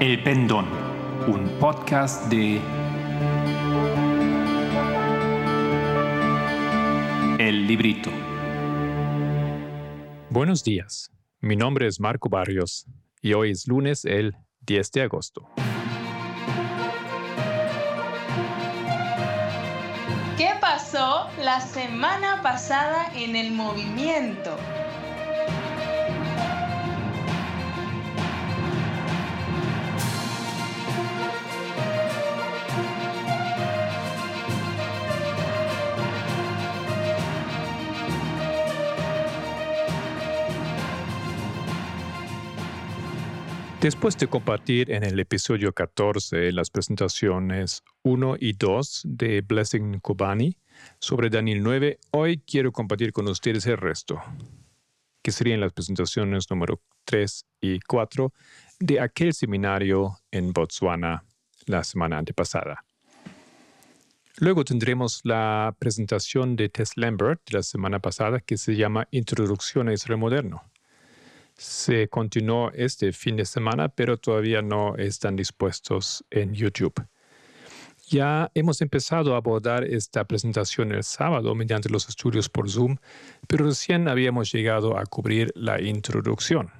El Pendón, un podcast de El Librito. Buenos días, mi nombre es Marco Barrios y hoy es lunes el 10 de agosto. ¿Qué pasó la semana pasada en el movimiento? Después de compartir en el episodio 14 las presentaciones 1 y 2 de Blessing Kobani sobre Daniel 9, hoy quiero compartir con ustedes el resto, que serían las presentaciones número 3 y 4 de aquel seminario en Botswana la semana antepasada. Luego tendremos la presentación de Tess Lambert de la semana pasada que se llama Introducción a Israel Moderno se continuó este fin de semana, pero todavía no están dispuestos en YouTube. Ya hemos empezado a abordar esta presentación el sábado mediante los estudios por Zoom, pero recién habíamos llegado a cubrir la introducción.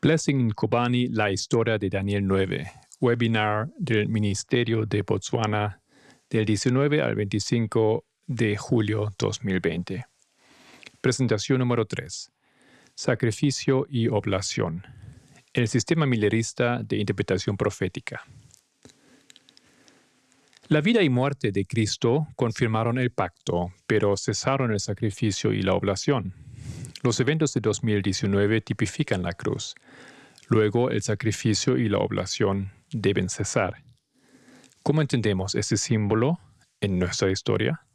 Blessing in Kobani, la historia de Daniel 9, webinar del Ministerio de Botswana del 19 al 25 de julio 2020. Presentación número 3. Sacrificio y oblación. El sistema milerista de interpretación profética. La vida y muerte de Cristo confirmaron el pacto, pero cesaron el sacrificio y la oblación. Los eventos de 2019 tipifican la cruz. Luego el sacrificio y la oblación deben cesar. ¿Cómo entendemos ese símbolo en nuestra historia?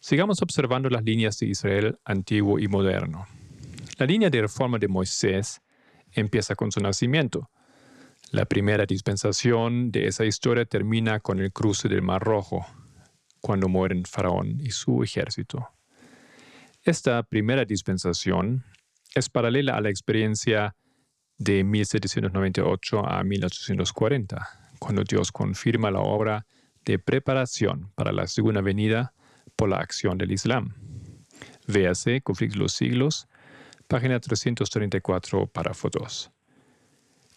Sigamos observando las líneas de Israel antiguo y moderno. La línea de reforma de Moisés empieza con su nacimiento. La primera dispensación de esa historia termina con el cruce del Mar Rojo, cuando mueren Faraón y su ejército. Esta primera dispensación es paralela a la experiencia de 1798 a 1840, cuando Dios confirma la obra de preparación para la segunda venida por la acción del Islam. Véase Conflicto de los Siglos, página 334, párrafo 2.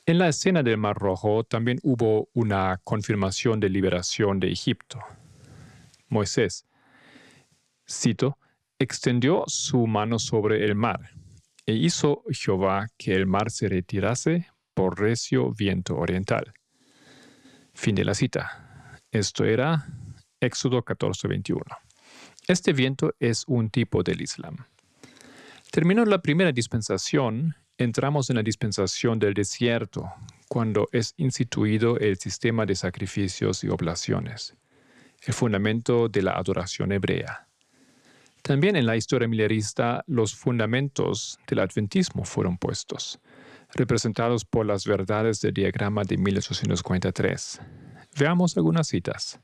En la escena del Mar Rojo también hubo una confirmación de liberación de Egipto. Moisés, cito, extendió su mano sobre el mar e hizo Jehová que el mar se retirase por recio viento oriental. Fin de la cita. Esto era Éxodo 14:21. Este viento es un tipo del Islam. Terminó la primera dispensación, entramos en la dispensación del desierto, cuando es instituido el sistema de sacrificios y oblaciones, el fundamento de la adoración hebrea. También en la historia milerista los fundamentos del adventismo fueron puestos, representados por las verdades del diagrama de 1843. Veamos algunas citas.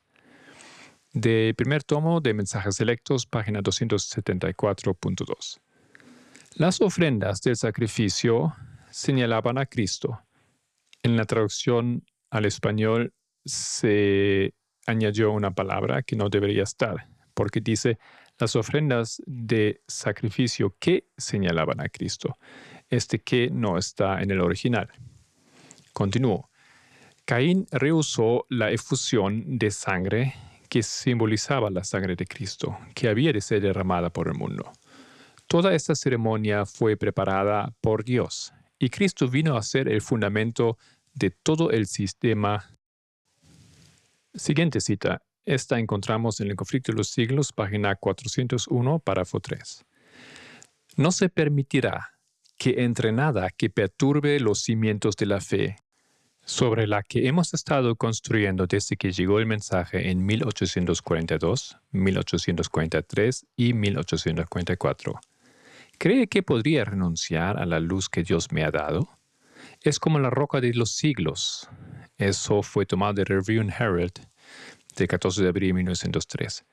De primer tomo de Mensajes Selectos, página 274.2. Las ofrendas del sacrificio señalaban a Cristo. En la traducción al español se añadió una palabra que no debería estar, porque dice las ofrendas de sacrificio que señalaban a Cristo. Este que no está en el original. Continúo. Caín rehusó la efusión de sangre que simbolizaba la sangre de Cristo, que había de ser derramada por el mundo. Toda esta ceremonia fue preparada por Dios, y Cristo vino a ser el fundamento de todo el sistema. Siguiente cita. Esta encontramos en el conflicto de los siglos, página 401, párrafo 3. No se permitirá que entre nada que perturbe los cimientos de la fe, sobre la que hemos estado construyendo desde que llegó el mensaje en 1842, 1843 y 1844. ¿Cree que podría renunciar a la luz que Dios me ha dado? Es como la roca de los siglos. Eso fue tomado de Review and Herald de 14 de abril de 1903.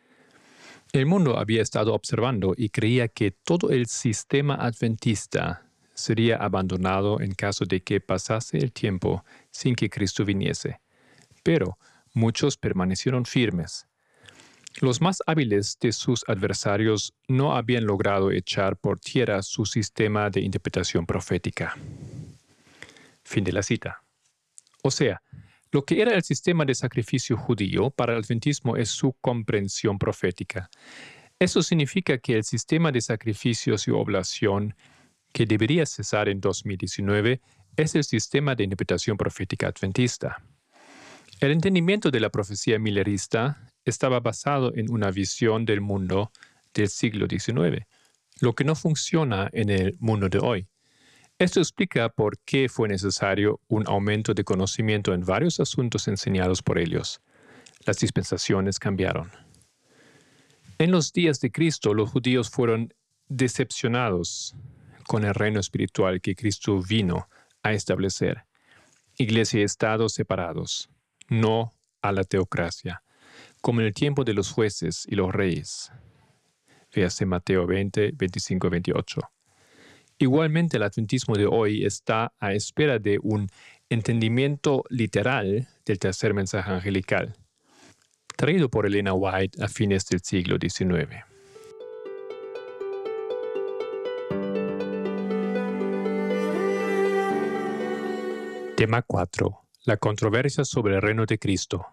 El mundo había estado observando y creía que todo el sistema adventista sería abandonado en caso de que pasase el tiempo sin que Cristo viniese. Pero muchos permanecieron firmes. Los más hábiles de sus adversarios no habían logrado echar por tierra su sistema de interpretación profética. Fin de la cita. O sea, lo que era el sistema de sacrificio judío para el adventismo es su comprensión profética. Eso significa que el sistema de sacrificios y oblación que debería cesar en 2019 es el sistema de interpretación profética adventista. El entendimiento de la profecía millerista estaba basado en una visión del mundo del siglo XIX, lo que no funciona en el mundo de hoy. Esto explica por qué fue necesario un aumento de conocimiento en varios asuntos enseñados por ellos. Las dispensaciones cambiaron. En los días de Cristo, los judíos fueron decepcionados con el reino espiritual que Cristo vino a establecer. Iglesia y Estado separados, no a la teocracia, como en el tiempo de los jueces y los reyes. Véase Mateo 20, 25 28. Igualmente, el adventismo de hoy está a espera de un entendimiento literal del tercer mensaje angelical, traído por Elena White a fines del siglo XIX. Tema 4. La controversia sobre el reino de Cristo.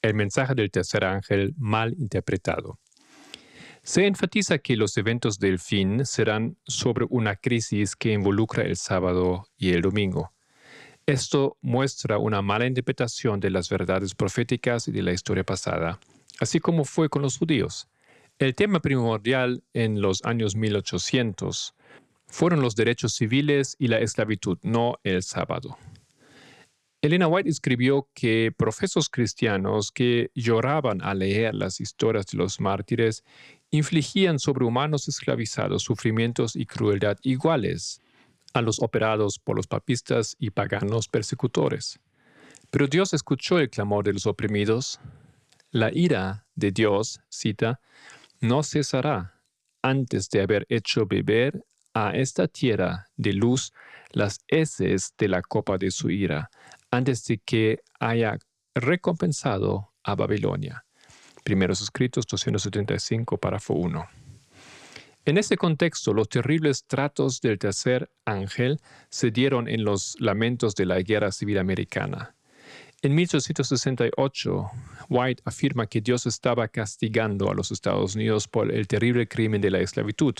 El mensaje del tercer ángel mal interpretado. Se enfatiza que los eventos del fin serán sobre una crisis que involucra el sábado y el domingo. Esto muestra una mala interpretación de las verdades proféticas y de la historia pasada, así como fue con los judíos. El tema primordial en los años 1800 fueron los derechos civiles y la esclavitud, no el sábado. Elena White escribió que profesos cristianos que lloraban al leer las historias de los mártires infligían sobre humanos esclavizados sufrimientos y crueldad iguales a los operados por los papistas y paganos persecutores. Pero Dios escuchó el clamor de los oprimidos. La ira de Dios, cita, no cesará antes de haber hecho beber a esta tierra de luz las heces de la copa de su ira, antes de que haya recompensado a Babilonia. Primeros escritos 275, párrafo 1. En este contexto, los terribles tratos del tercer ángel se dieron en los lamentos de la Guerra Civil Americana. En 1868, White afirma que Dios estaba castigando a los Estados Unidos por el terrible crimen de la esclavitud.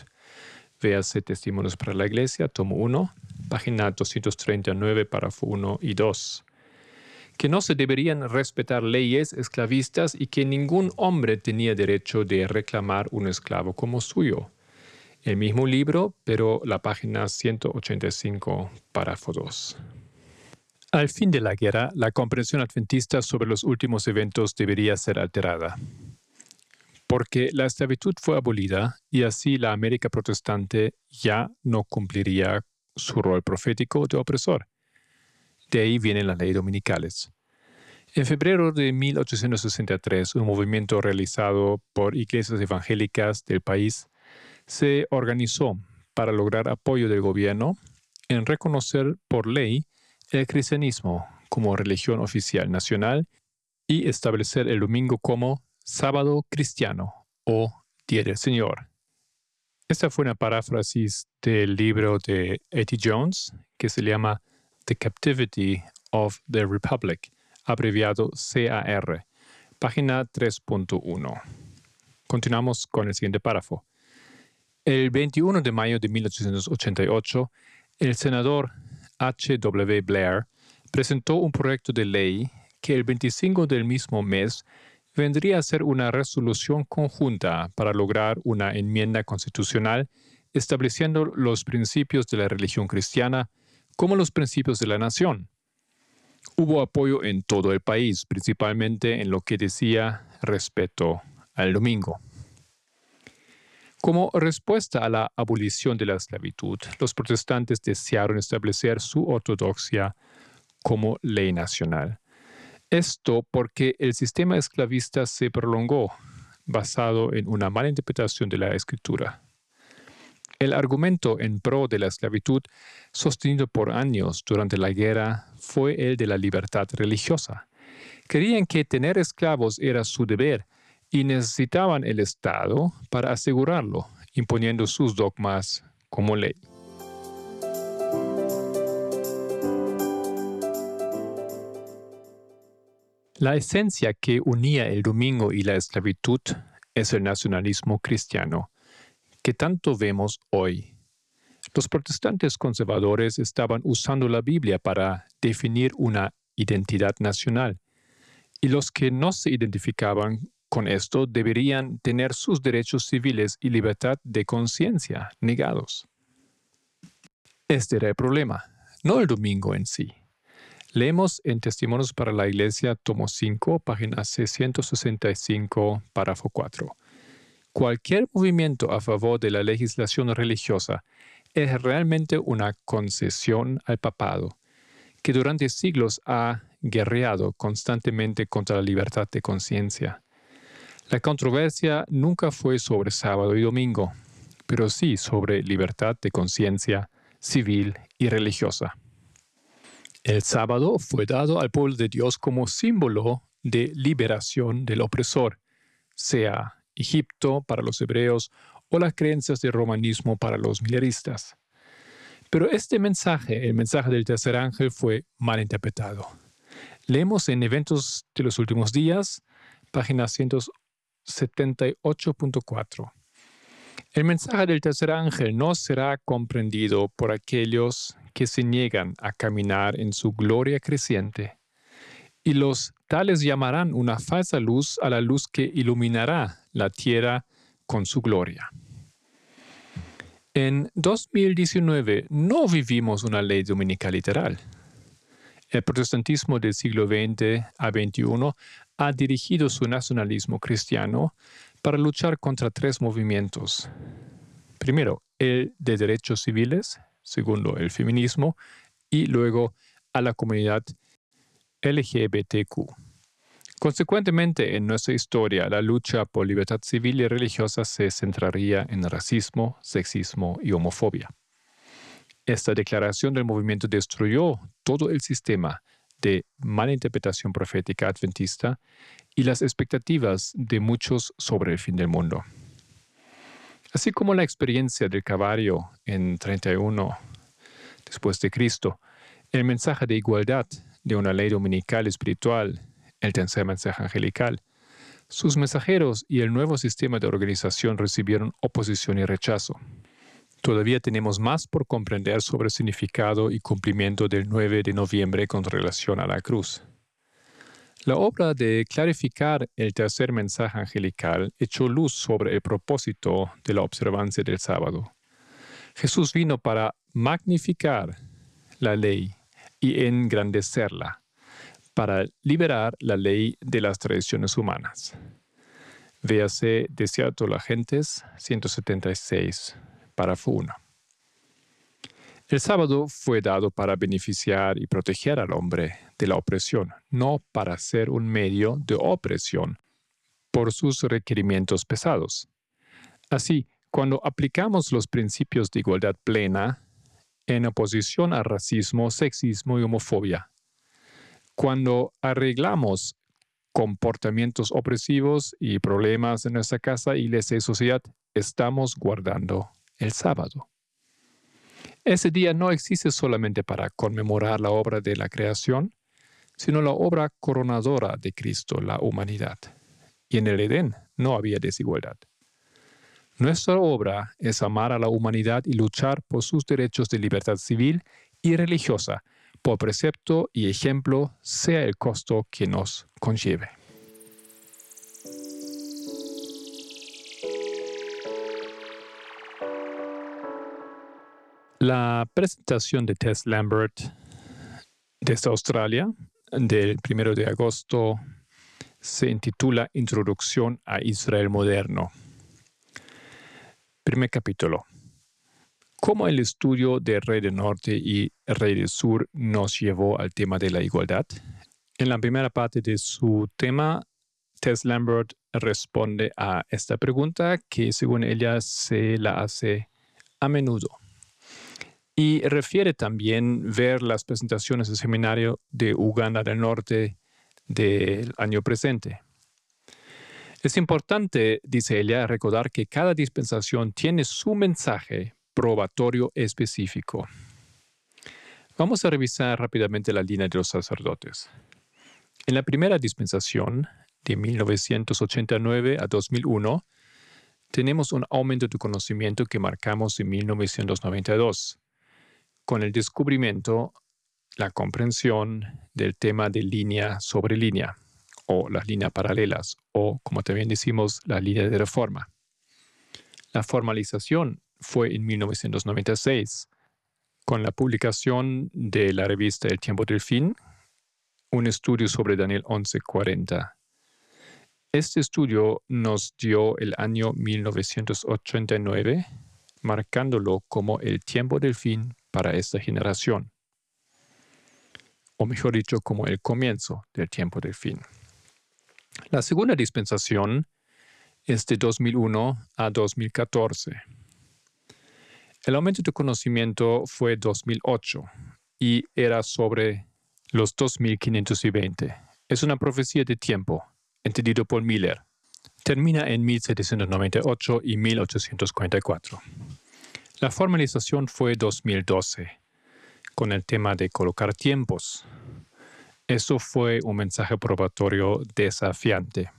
Véase Testimonios para la Iglesia, tomo 1, página 239, párrafo 1 y 2 que no se deberían respetar leyes esclavistas y que ningún hombre tenía derecho de reclamar un esclavo como suyo. El mismo libro, pero la página 185, párrafo 2. Al fin de la guerra, la comprensión adventista sobre los últimos eventos debería ser alterada, porque la esclavitud fue abolida y así la América protestante ya no cumpliría su rol profético de opresor. De ahí vienen las leyes dominicales. En febrero de 1863, un movimiento realizado por iglesias evangélicas del país se organizó para lograr apoyo del gobierno en reconocer por ley el cristianismo como religión oficial nacional y establecer el domingo como sábado cristiano o Día del Señor. Esta fue una paráfrasis del libro de Eddie Jones que se llama The Captivity of the Republic, abreviado CAR, página 3.1. Continuamos con el siguiente párrafo. El 21 de mayo de 1888, el senador H.W. Blair presentó un proyecto de ley que el 25 del mismo mes vendría a ser una resolución conjunta para lograr una enmienda constitucional estableciendo los principios de la religión cristiana como los principios de la nación. Hubo apoyo en todo el país, principalmente en lo que decía respeto al domingo. Como respuesta a la abolición de la esclavitud, los protestantes desearon establecer su ortodoxia como ley nacional. Esto porque el sistema esclavista se prolongó basado en una mala interpretación de la escritura. El argumento en pro de la esclavitud, sostenido por años durante la guerra, fue el de la libertad religiosa. Creían que tener esclavos era su deber y necesitaban el Estado para asegurarlo, imponiendo sus dogmas como ley. La esencia que unía el domingo y la esclavitud es el nacionalismo cristiano, tanto vemos hoy. Los protestantes conservadores estaban usando la Biblia para definir una identidad nacional, y los que no se identificaban con esto deberían tener sus derechos civiles y libertad de conciencia negados. Este era el problema, no el domingo en sí. Leemos en Testimonios para la Iglesia, tomo 5, página 665, párrafo 4. Cualquier movimiento a favor de la legislación religiosa es realmente una concesión al papado, que durante siglos ha guerreado constantemente contra la libertad de conciencia. La controversia nunca fue sobre sábado y domingo, pero sí sobre libertad de conciencia civil y religiosa. El sábado fue dado al pueblo de Dios como símbolo de liberación del opresor, sea Egipto para los hebreos o las creencias del romanismo para los mileristas. Pero este mensaje, el mensaje del tercer ángel, fue mal interpretado. Leemos en Eventos de los Últimos Días, página 178.4. El mensaje del tercer ángel no será comprendido por aquellos que se niegan a caminar en su gloria creciente, y los tales llamarán una falsa luz a la luz que iluminará la tierra con su gloria. En 2019 no vivimos una ley dominical literal. El protestantismo del siglo XX a XXI ha dirigido su nacionalismo cristiano para luchar contra tres movimientos. Primero, el de derechos civiles, segundo, el feminismo, y luego a la comunidad LGBTQ. Consecuentemente, en nuestra historia, la lucha por libertad civil y religiosa se centraría en racismo, sexismo y homofobia. Esta declaración del movimiento destruyó todo el sistema de mala interpretación profética adventista y las expectativas de muchos sobre el fin del mundo. Así como la experiencia del caballo en 31 después de Cristo, el mensaje de igualdad de una ley dominical espiritual, el tercer mensaje angelical, sus mensajeros y el nuevo sistema de organización recibieron oposición y rechazo. Todavía tenemos más por comprender sobre el significado y cumplimiento del 9 de noviembre con relación a la cruz. La obra de clarificar el tercer mensaje angelical echó luz sobre el propósito de la observancia del sábado. Jesús vino para magnificar la ley y engrandecerla, para liberar la ley de las tradiciones humanas. Véase Desierto la Gentes 176 párrafo 1. El sábado fue dado para beneficiar y proteger al hombre de la opresión, no para ser un medio de opresión por sus requerimientos pesados. Así, cuando aplicamos los principios de igualdad plena en oposición al racismo, sexismo y homofobia, cuando arreglamos comportamientos opresivos y problemas en nuestra casa, iglesia y sociedad, estamos guardando el sábado. Ese día no existe solamente para conmemorar la obra de la creación, sino la obra coronadora de Cristo, la humanidad. Y en el Edén no había desigualdad. Nuestra obra es amar a la humanidad y luchar por sus derechos de libertad civil y religiosa, por precepto y ejemplo, sea el costo que nos conlleve. La presentación de Tess Lambert desde Australia del 1 de agosto se intitula Introducción a Israel Moderno. Primer capítulo. ¿Cómo el estudio de Rey del Norte y Rey del Sur nos llevó al tema de la igualdad? En la primera parte de su tema Tess Lambert responde a esta pregunta que según ella se la hace a menudo. Y refiere también ver las presentaciones del seminario de Uganda del Norte del año presente. Es importante, dice ella, recordar que cada dispensación tiene su mensaje probatorio específico. Vamos a revisar rápidamente la línea de los sacerdotes. En la primera dispensación, de 1989 a 2001, tenemos un aumento de conocimiento que marcamos en 1992, con el descubrimiento, la comprensión del tema de línea sobre línea, o las líneas paralelas, o como también decimos, la línea de reforma. La formalización fue en 1996, con la publicación de la revista El Tiempo del Fin, un estudio sobre Daniel 1140. Este estudio nos dio el año 1989, marcándolo como el tiempo del fin para esta generación, o mejor dicho, como el comienzo del tiempo del fin. La segunda dispensación es de 2001 a 2014. El aumento de conocimiento fue 2008 y era sobre los 2520. Es una profecía de tiempo, entendido por Miller. Termina en 1798 y 1844. La formalización fue 2012, con el tema de colocar tiempos, eso fue un mensaje probatorio desafiante.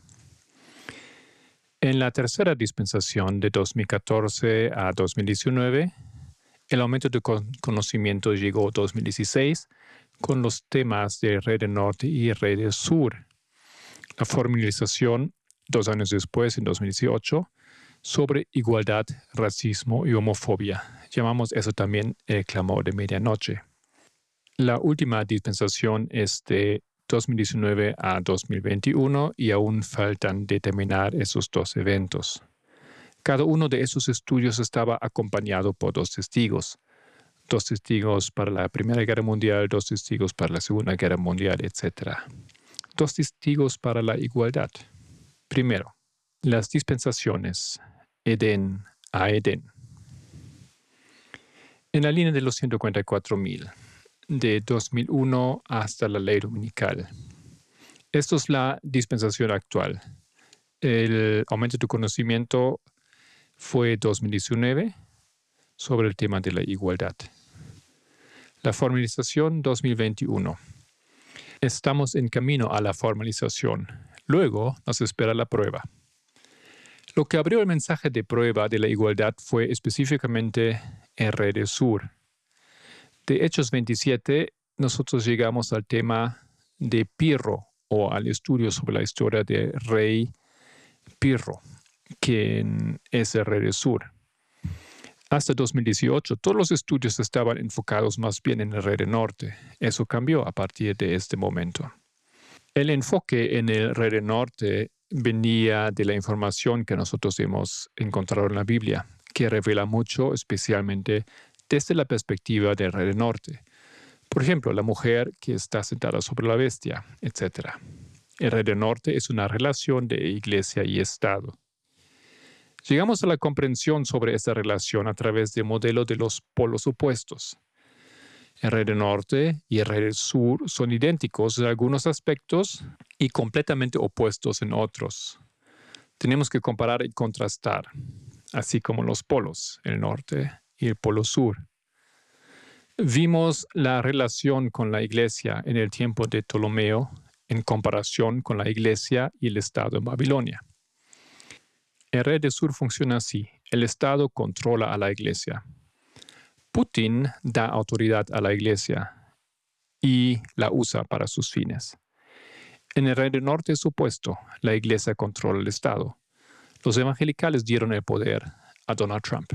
En la tercera dispensación de 2014 a 2019, el aumento de conocimiento llegó a 2016 con los temas de Red Norte y Red Sur. La formalización, dos años después, en 2018, sobre igualdad, racismo y homofobia. Llamamos eso también el clamor de medianoche. La última dispensación es de 2019 a 2021 y aún faltan determinar esos dos eventos. Cada uno de esos estudios estaba acompañado por dos testigos. Dos testigos para la Primera Guerra Mundial, dos testigos para la Segunda Guerra Mundial, etc. Dos testigos para la igualdad. Primero, las dispensaciones Eden a Eden. En la línea de los 144.000 de 2001 hasta la ley dominical. Esto es la dispensación actual. El aumento de conocimiento fue 2019 sobre el tema de la igualdad. La formalización 2021. Estamos en camino a la formalización. Luego nos espera la prueba. Lo que abrió el mensaje de prueba de la igualdad fue específicamente en Red Sur, de Hechos 27, nosotros llegamos al tema de Pirro o al estudio sobre la historia de rey Pirro, quien es el rey del sur. Hasta 2018, todos los estudios estaban enfocados más bien en el rey del norte. Eso cambió a partir de este momento. El enfoque en el rey del norte venía de la información que nosotros hemos encontrado en la Biblia, que revela mucho, especialmente desde la perspectiva del rey del norte. Por ejemplo, la mujer que está sentada sobre la bestia, etc. El rey del norte es una relación de iglesia y Estado. Llegamos a la comprensión sobre esta relación a través del modelo de los polos opuestos. El rey del norte y el rey del sur son idénticos en algunos aspectos y completamente opuestos en otros. Tenemos que comparar y contrastar, así como los polos, el norte y el Polo Sur. Vimos la relación con la iglesia en el tiempo de Ptolomeo en comparación con la iglesia y el Estado en Babilonia. El rey del sur funciona así. El Estado controla a la iglesia. Putin da autoridad a la iglesia y la usa para sus fines. En el rey del norte es opuesto. La iglesia controla el Estado. Los evangelicales dieron el poder a Donald Trump.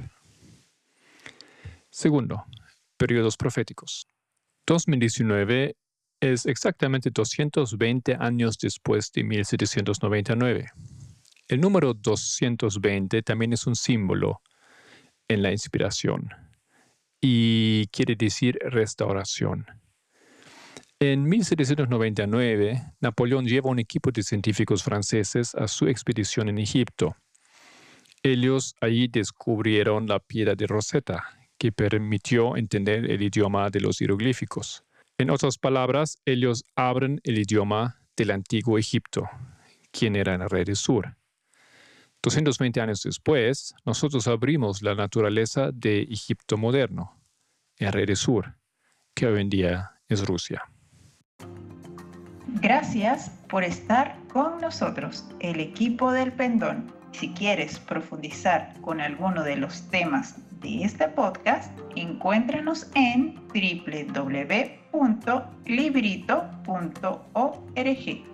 Segundo, periodos proféticos. 2019 es exactamente 220 años después de 1799. El número 220 también es un símbolo en la inspiración y quiere decir restauración. En 1799, Napoleón lleva un equipo de científicos franceses a su expedición en Egipto. Ellos allí descubrieron la piedra de Rosetta, que permitió entender el idioma de los jeroglíficos. En otras palabras, ellos abren el idioma del antiguo Egipto, quien era el rey del sur. 220 años después, nosotros abrimos la naturaleza de Egipto moderno, el rey del sur, que hoy en día es Rusia. Gracias por estar con nosotros, el equipo del Pendón. Si quieres profundizar con alguno de los temas de este podcast, encuéntranos en www.librito.org.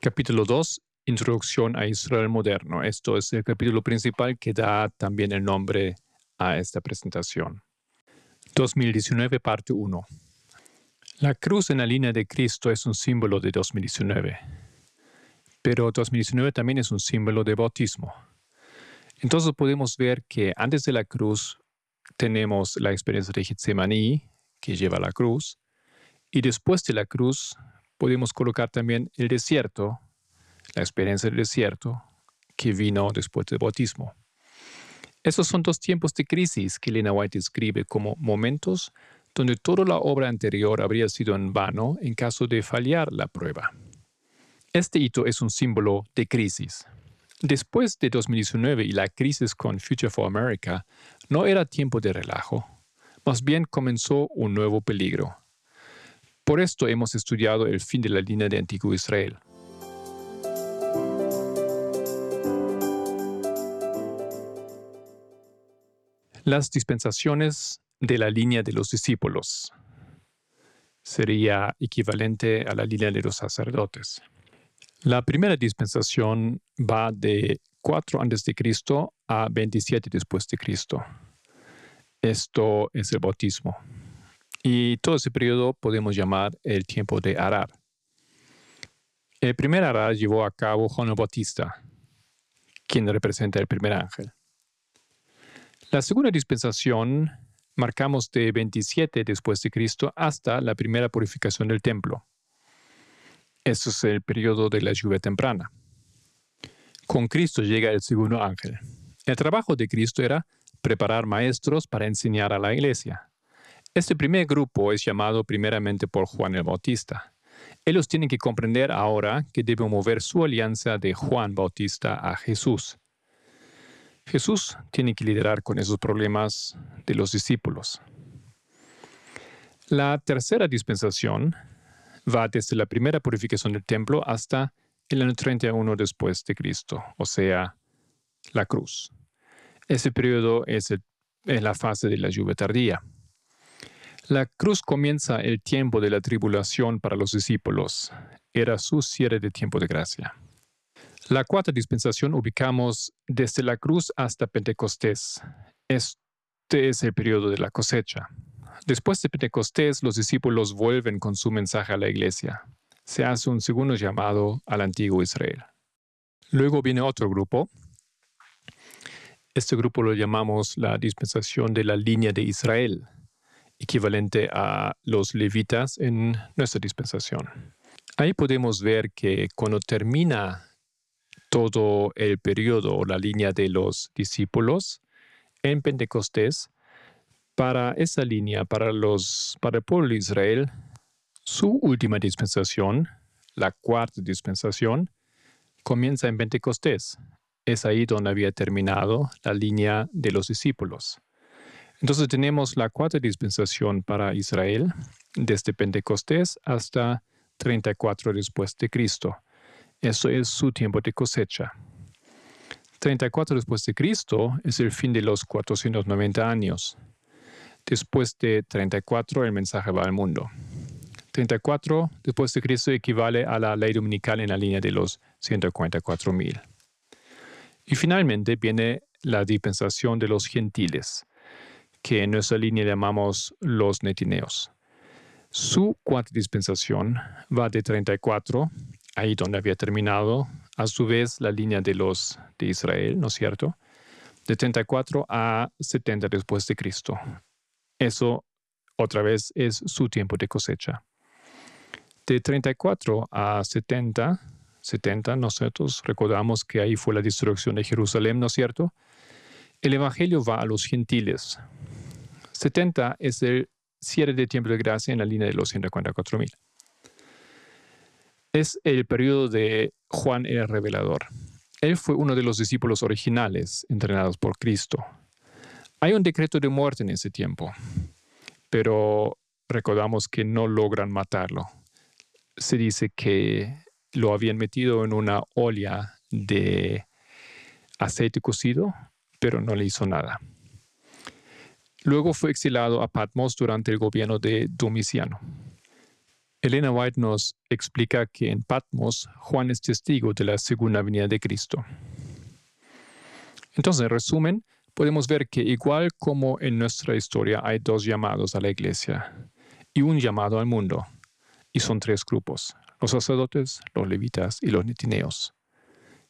Capítulo 2. Introducción a Israel moderno. Esto es el capítulo principal que da también el nombre a esta presentación. 2019, parte 1. La cruz en la línea de Cristo es un símbolo de 2019, pero 2019 también es un símbolo de bautismo. Entonces podemos ver que antes de la cruz tenemos la experiencia de Getsemaní, que lleva la cruz, y después de la cruz podemos colocar también el desierto, la experiencia del desierto que vino después del bautismo. Esos son dos tiempos de crisis que Lena White describe como momentos donde toda la obra anterior habría sido en vano en caso de fallar la prueba. Este hito es un símbolo de crisis. Después de 2019 y la crisis con Future for America, no era tiempo de relajo, más bien comenzó un nuevo peligro, por esto hemos estudiado el fin de la línea de Antiguo Israel. Las dispensaciones de la línea de los discípulos sería equivalente a la línea de los sacerdotes. La primera dispensación va de 4 a.C. a 27 después de Cristo. Esto es el bautismo. Y todo ese periodo podemos llamar el tiempo de Arar. El primer Arar llevó a cabo Juan el Bautista, quien representa el primer ángel. La segunda dispensación marcamos de 27 después de Cristo hasta la primera purificación del templo. Eso es el periodo de la lluvia temprana. Con Cristo llega el segundo ángel. El trabajo de Cristo era preparar maestros para enseñar a la iglesia. Este primer grupo es llamado primeramente por Juan el Bautista. Ellos tienen que comprender ahora que deben mover su alianza de Juan Bautista a Jesús. Jesús tiene que liderar con esos problemas de los discípulos. La tercera dispensación va desde la primera purificación del templo hasta el año 31 después de Cristo, o sea, la cruz. Ese periodo es, la fase de la lluvia tardía. La cruz comienza el tiempo de la tribulación para los discípulos. Era su cierre de tiempo de gracia. La cuarta dispensación ubicamos desde la cruz hasta Pentecostés. Este es el periodo de la cosecha. Después de Pentecostés, los discípulos vuelven con su mensaje a la iglesia. Se hace un segundo llamado al antiguo Israel. Luego viene otro grupo. Este grupo lo llamamos la dispensación de la línea de Israel equivalente a los levitas en nuestra dispensación. Ahí podemos ver que cuando termina todo el periodo o la línea de los discípulos en Pentecostés, para esa línea, para, los, para el pueblo de Israel, su última dispensación, la cuarta dispensación, comienza en Pentecostés. Es ahí donde había terminado la línea de los discípulos. Entonces tenemos la cuarta dispensación para Israel, desde Pentecostés hasta 34 después de Cristo. Eso es su tiempo de cosecha. 34 después de Cristo es el fin de los 490 años. Después de 34 el mensaje va al mundo. 34 después de Cristo equivale a la ley dominical en la línea de los 144 mil. Y finalmente viene la dispensación de los gentiles que en nuestra línea llamamos los netineos. Su cuarta dispensación va de 34, ahí donde había terminado, a su vez la línea de los de Israel, ¿no es cierto? De 34 a 70 después de Cristo. Eso otra vez es su tiempo de cosecha. De 34 a 70, 70 nosotros recordamos que ahí fue la destrucción de Jerusalén, ¿no es cierto? El Evangelio va a los gentiles. 70 es el cierre de tiempo de gracia en la línea de los 144 mil. Es el periodo de Juan el Revelador. Él fue uno de los discípulos originales entrenados por Cristo. Hay un decreto de muerte en ese tiempo, pero recordamos que no logran matarlo. Se dice que lo habían metido en una olla de aceite cocido, pero no le hizo nada. Luego fue exilado a Patmos durante el gobierno de Domiciano. Elena White nos explica que en Patmos Juan es testigo de la segunda venida de Cristo. Entonces, en resumen, podemos ver que igual como en nuestra historia hay dos llamados a la iglesia y un llamado al mundo, y son tres grupos, los sacerdotes, los levitas y los netineos,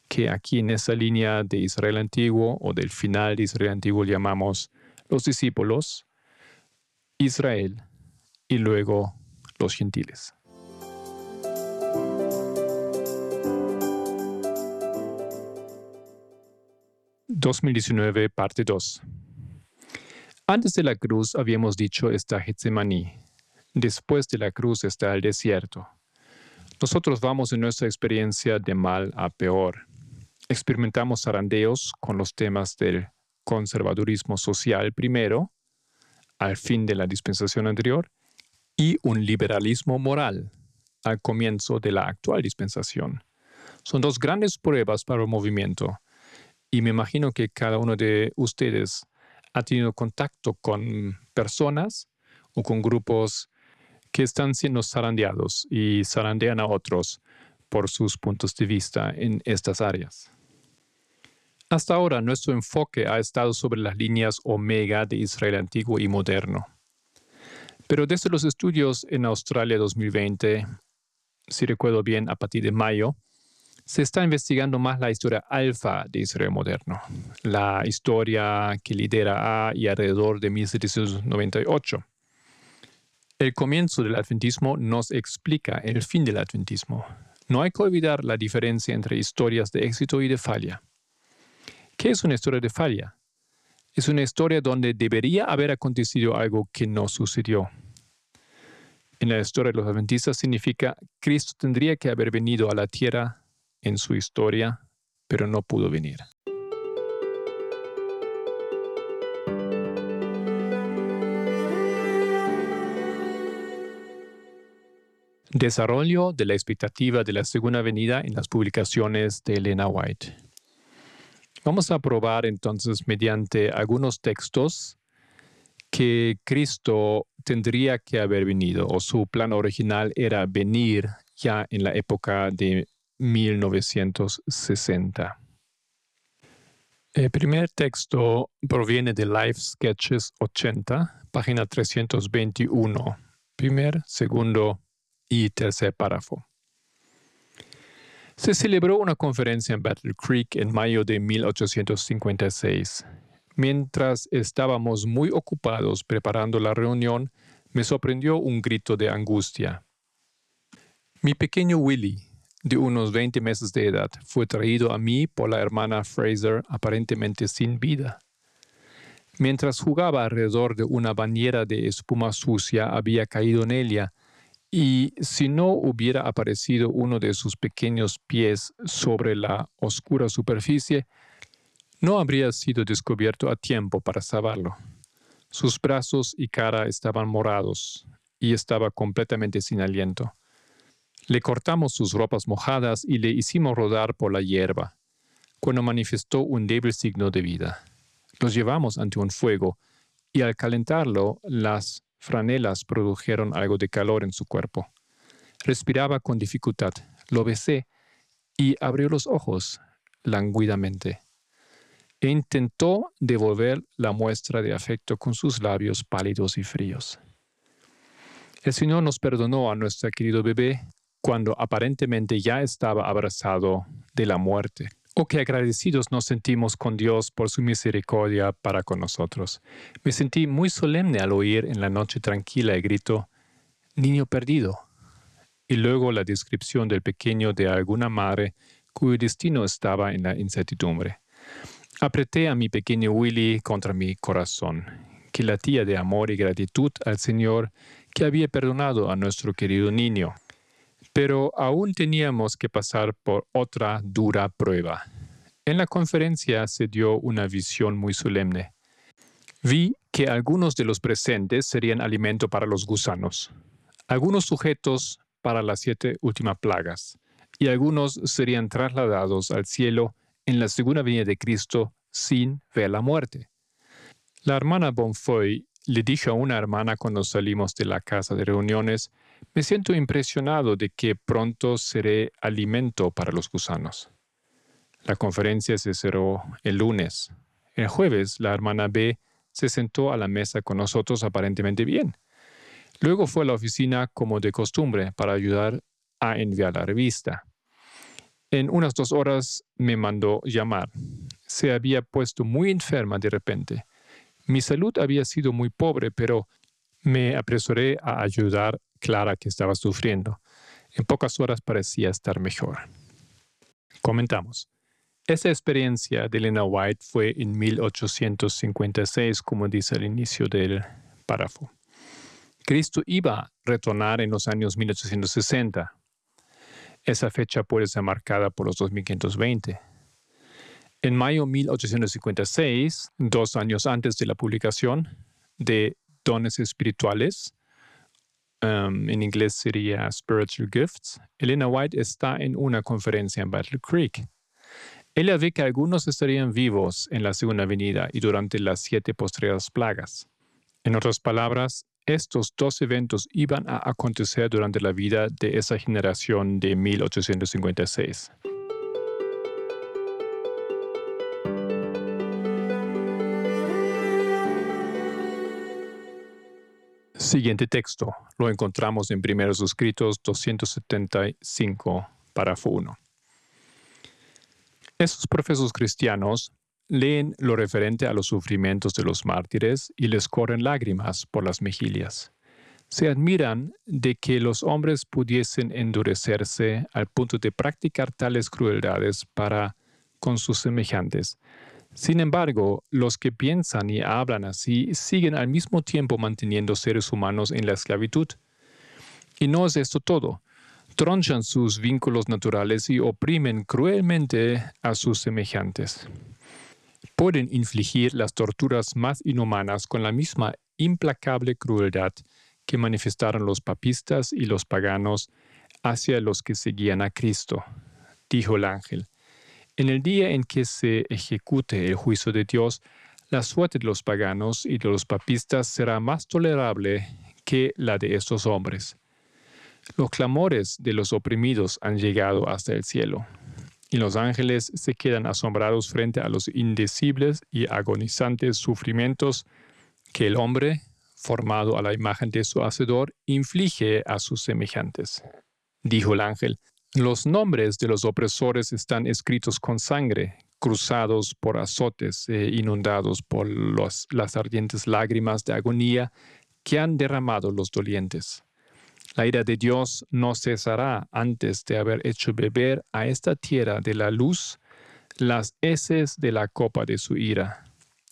que aquí en esa línea de Israel antiguo o del final de Israel antiguo llamamos los discípulos, Israel y luego gentiles. ...2019, parte 2. Antes de la cruz habíamos dicho está Getsemaní. Después de la cruz está el desierto. Nosotros vamos en nuestra experiencia de mal a peor. Experimentamos zarandeos con los temas del conservadurismo social primero, al fin de la dispensación anterior, y un liberalismo moral al comienzo de la actual dispensación. Son dos grandes pruebas para el movimiento y me imagino que cada uno de ustedes ha tenido contacto con personas o con grupos que están siendo zarandeados y zarandean a otros por sus puntos de vista en estas áreas. Hasta ahora nuestro enfoque ha estado sobre las líneas omega de Israel antiguo y moderno. Pero desde los estudios en Australia 2020, si recuerdo bien, a partir de mayo, se está investigando más la historia alfa de Israel moderno, la historia que lidera a y alrededor de 1798. El comienzo del adventismo nos explica el fin del adventismo. No hay que olvidar la diferencia entre historias de éxito y de falla. ¿Qué es una historia de falla? Es una historia donde debería haber acontecido algo que no sucedió. En la historia de los adventistas significa Cristo tendría que haber venido a la tierra en su historia, pero no pudo venir. Desarrollo de la expectativa de la segunda venida en las publicaciones de Elena White. Vamos a probar entonces mediante algunos textos que Cristo tendría que haber venido o su plan original era venir ya en la época de 1960. El primer texto proviene de Life Sketches 80, página 321, primer, segundo y tercer párrafo. Se celebró una conferencia en Battle Creek en mayo de 1856. Mientras estábamos muy ocupados preparando la reunión, me sorprendió un grito de angustia. Mi pequeño Willy, de unos 20 meses de edad, fue traído a mí por la hermana Fraser aparentemente sin vida. Mientras jugaba alrededor de una bañera de espuma sucia, había caído en ella y si no hubiera aparecido uno de sus pequeños pies sobre la oscura superficie, no habría sido descubierto a tiempo para salvarlo. Sus brazos y cara estaban morados y estaba completamente sin aliento. Le cortamos sus ropas mojadas y le hicimos rodar por la hierba, cuando manifestó un débil signo de vida. Los llevamos ante un fuego y al calentarlo las franelas produjeron algo de calor en su cuerpo. Respiraba con dificultad. Lo besé y abrió los ojos languidamente. E intentó devolver la muestra de afecto con sus labios pálidos y fríos. El Señor nos perdonó a nuestro querido bebé cuando aparentemente ya estaba abrazado de la muerte. O que agradecidos nos sentimos con Dios por su misericordia para con nosotros. Me sentí muy solemne al oír en la noche tranquila el grito, Niño perdido. Y luego la descripción del pequeño de alguna madre cuyo destino estaba en la incertidumbre. Apreté a mi pequeño Willy contra mi corazón, que latía de amor y gratitud al Señor que había perdonado a nuestro querido niño. Pero aún teníamos que pasar por otra dura prueba. En la conferencia se dio una visión muy solemne. Vi que algunos de los presentes serían alimento para los gusanos, algunos sujetos para las siete últimas plagas, y algunos serían trasladados al cielo en la segunda venida de Cristo sin ver la muerte. La hermana Bonfoy le dijo a una hermana cuando salimos de la casa de reuniones, me siento impresionado de que pronto seré alimento para los gusanos. La conferencia se cerró el lunes. El jueves, la hermana B se sentó a la mesa con nosotros aparentemente bien. Luego fue a la oficina como de costumbre para ayudar a enviar la revista. En unas dos horas me mandó llamar. Se había puesto muy enferma de repente. Mi salud había sido muy pobre, pero me apresuré a ayudar a Clara que estaba sufriendo. En pocas horas parecía estar mejor. Comentamos. Esa experiencia de Elena White fue en 1856, como dice al inicio del párrafo. Cristo iba a retornar en los años 1860. Esa fecha puede ser marcada por los 2520. En mayo de 1856, dos años antes de la publicación de Dones Espirituales, um, en inglés sería Spiritual Gifts, Elena White está en una conferencia en Battle Creek. Ella ve que algunos estarían vivos en la segunda venida y durante las siete postreras plagas. En otras palabras, estos dos eventos iban a acontecer durante la vida de esa generación de 1856. Siguiente texto. Lo encontramos en Primeros Escritos 275, párrafo 1. Esos profesos cristianos leen lo referente a los sufrimientos de los mártires y les corren lágrimas por las mejillas. Se admiran de que los hombres pudiesen endurecerse al punto de practicar tales crueldades para con sus semejantes. Sin embargo, los que piensan y hablan así siguen al mismo tiempo manteniendo seres humanos en la esclavitud. Y no es esto todo. Tronchan sus vínculos naturales y oprimen cruelmente a sus semejantes pueden infligir las torturas más inhumanas con la misma implacable crueldad que manifestaron los papistas y los paganos hacia los que seguían a Cristo. Dijo el ángel, en el día en que se ejecute el juicio de Dios, la suerte de los paganos y de los papistas será más tolerable que la de estos hombres. Los clamores de los oprimidos han llegado hasta el cielo y los ángeles se quedan asombrados frente a los indecibles y agonizantes sufrimientos que el hombre, formado a la imagen de su Hacedor, inflige a sus semejantes. Dijo el ángel, los nombres de los opresores están escritos con sangre, cruzados por azotes e inundados por las ardientes lágrimas de agonía que han derramado los dolientes. La ira de Dios no cesará antes de haber hecho beber a esta tierra de la luz las heces de la copa de su ira,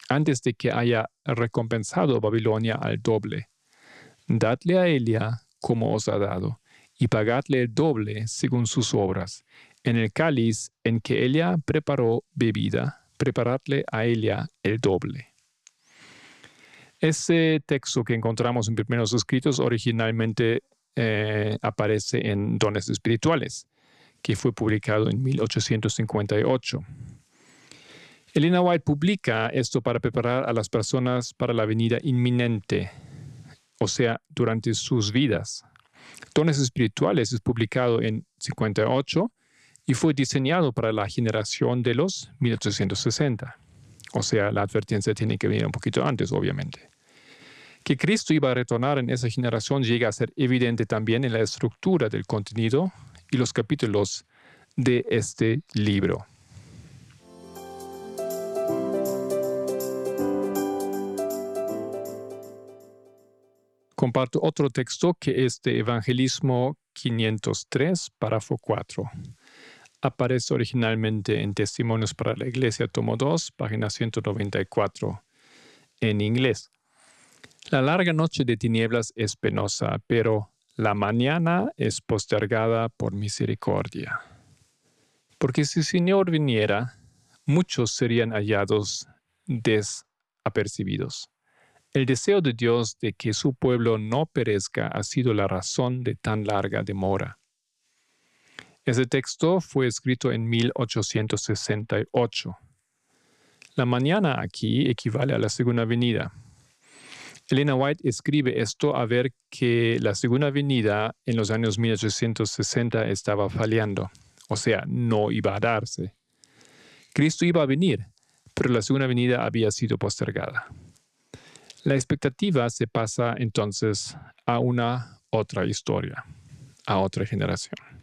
antes de que haya recompensado Babilonia al doble. Dadle a Elia como os ha dado, y pagadle el doble según sus obras. En el cáliz en que Elia preparó bebida, preparadle a Elia el doble. Ese texto que encontramos en primeros escritos originalmente eh, aparece en Dones Espirituales, que fue publicado en 1858. Elena White publica esto para preparar a las personas para la venida inminente, o sea, durante sus vidas. Dones Espirituales es publicado en 58 y fue diseñado para la generación de los 1860. O sea, la advertencia tiene que venir un poquito antes, obviamente. Que Cristo iba a retornar en esa generación llega a ser evidente también en la estructura del contenido y los capítulos de este libro. Comparto otro texto que es de Evangelismo 503, párrafo 4. Aparece originalmente en Testimonios para la Iglesia, tomo 2, página 194, en inglés. La larga noche de tinieblas es penosa, pero la mañana es postergada por misericordia. Porque si el Señor viniera, muchos serían hallados desapercibidos. El deseo de Dios de que su pueblo no perezca ha sido la razón de tan larga demora. Ese texto fue escrito en 1868. La mañana aquí equivale a la segunda venida. Elena White escribe esto a ver que la segunda venida en los años 1860 estaba fallando, o sea, no iba a darse. Cristo iba a venir, pero la segunda venida había sido postergada. La expectativa se pasa entonces a una otra historia, a otra generación.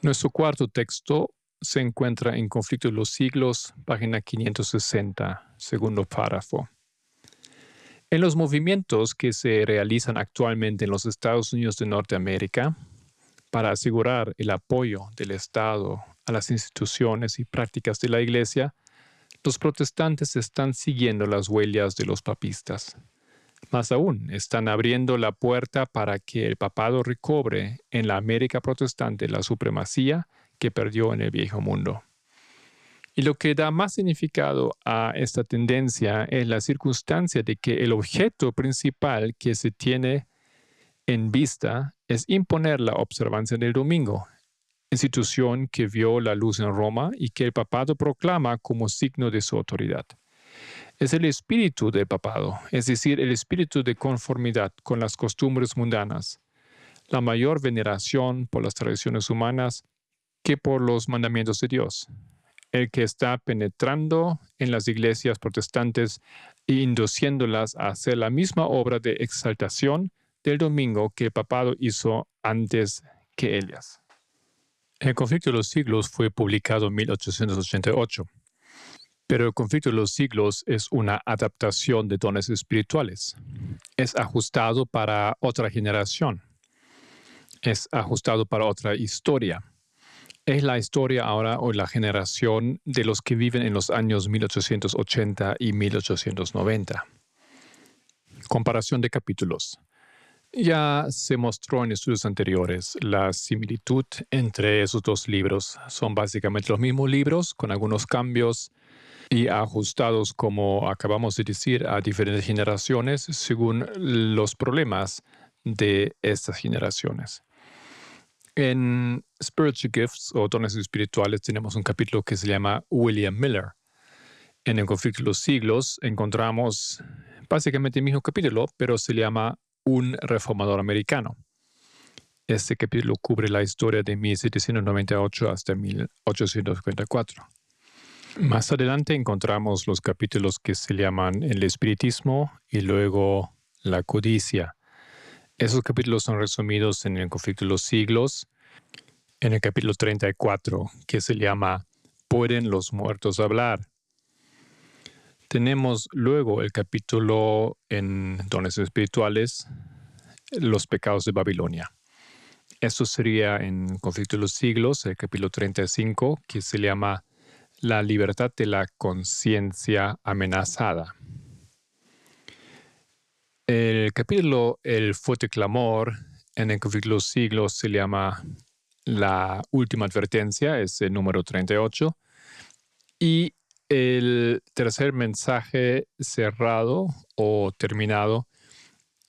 Nuestro cuarto texto se encuentra en Conflicto de los Siglos, página 560, segundo párrafo. En los movimientos que se realizan actualmente en los Estados Unidos de Norteamérica para asegurar el apoyo del Estado a las instituciones y prácticas de la Iglesia, los protestantes están siguiendo las huellas de los papistas. Más aún, están abriendo la puerta para que el papado recobre en la América protestante la supremacía que perdió en el viejo mundo. Y lo que da más significado a esta tendencia es la circunstancia de que el objeto principal que se tiene en vista es imponer la observancia del domingo, institución que vio la luz en Roma y que el papado proclama como signo de su autoridad es el espíritu del papado, es decir, el espíritu de conformidad con las costumbres mundanas, la mayor veneración por las tradiciones humanas que por los mandamientos de Dios, el que está penetrando en las iglesias protestantes e induciéndolas a hacer la misma obra de exaltación del domingo que el papado hizo antes que ellas. El conflicto de los siglos fue publicado en 1888 pero el conflicto de los siglos es una adaptación de dones espirituales. Es ajustado para otra generación. Es ajustado para otra historia. Es la historia ahora o la generación de los que viven en los años 1880 y 1890. Comparación de capítulos. Ya se mostró en estudios anteriores la similitud entre esos dos libros. Son básicamente los mismos libros con algunos cambios y ajustados, como acabamos de decir, a diferentes generaciones según los problemas de estas generaciones. En Spiritual Gifts o dones espirituales tenemos un capítulo que se llama William Miller. En el conflicto de los siglos encontramos básicamente el mismo capítulo, pero se llama Un reformador americano. Este capítulo cubre la historia de 1798 hasta 1854. Más adelante encontramos los capítulos que se llaman el espiritismo y luego la codicia. Esos capítulos son resumidos en el conflicto de los siglos, en el capítulo 34, que se llama ¿Pueden los muertos hablar? Tenemos luego el capítulo en dones espirituales, los pecados de Babilonia. Esto sería en Conflicto de los Siglos, el capítulo 35, que se llama la libertad de la conciencia amenazada. El capítulo El fuerte clamor en el los siglos se llama La última advertencia, es el número 38. Y el tercer mensaje cerrado o terminado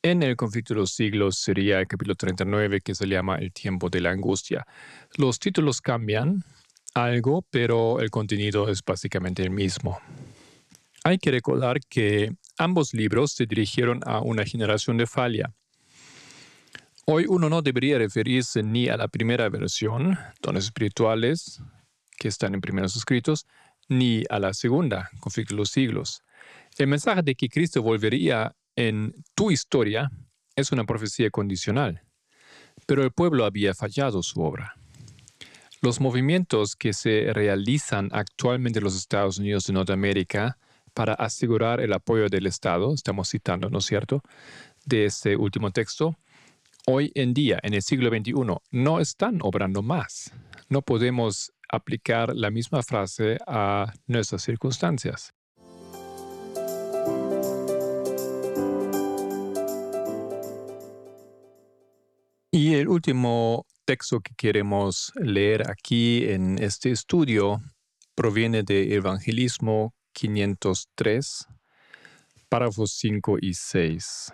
en el conflicto de los siglos sería el capítulo 39 que se llama El tiempo de la angustia. Los títulos cambian, algo, pero el contenido es básicamente el mismo. Hay que recordar que ambos libros se dirigieron a una generación de falla. Hoy uno no debería referirse ni a la primera versión, dones espirituales, que están en primeros escritos, ni a la segunda, conflicto de los siglos. El mensaje de que Cristo volvería en tu historia es una profecía condicional, pero el pueblo había fallado su obra. Los movimientos que se realizan actualmente en los Estados Unidos de Norteamérica para asegurar el apoyo del Estado, estamos citando, ¿no es cierto?, de este último texto, hoy en día, en el siglo XXI, no están obrando más. No podemos aplicar la misma frase a nuestras circunstancias. Y el último texto que queremos leer aquí en este estudio proviene de Evangelismo 503, párrafos 5 y 6.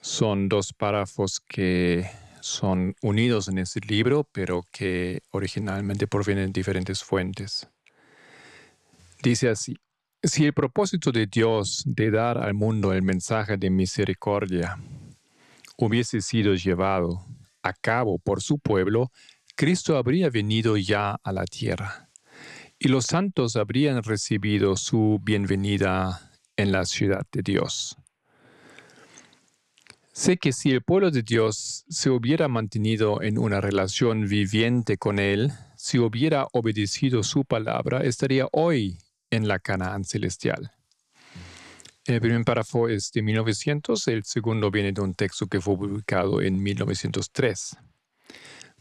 Son dos párrafos que son unidos en este libro, pero que originalmente provienen de diferentes fuentes. Dice así, si el propósito de Dios de dar al mundo el mensaje de misericordia hubiese sido llevado a cabo por su pueblo, Cristo habría venido ya a la tierra y los santos habrían recibido su bienvenida en la ciudad de Dios. Sé que si el pueblo de Dios se hubiera mantenido en una relación viviente con Él, si hubiera obedecido su palabra, estaría hoy en la Canaán celestial. El primer párrafo es de 1900, el segundo viene de un texto que fue publicado en 1903.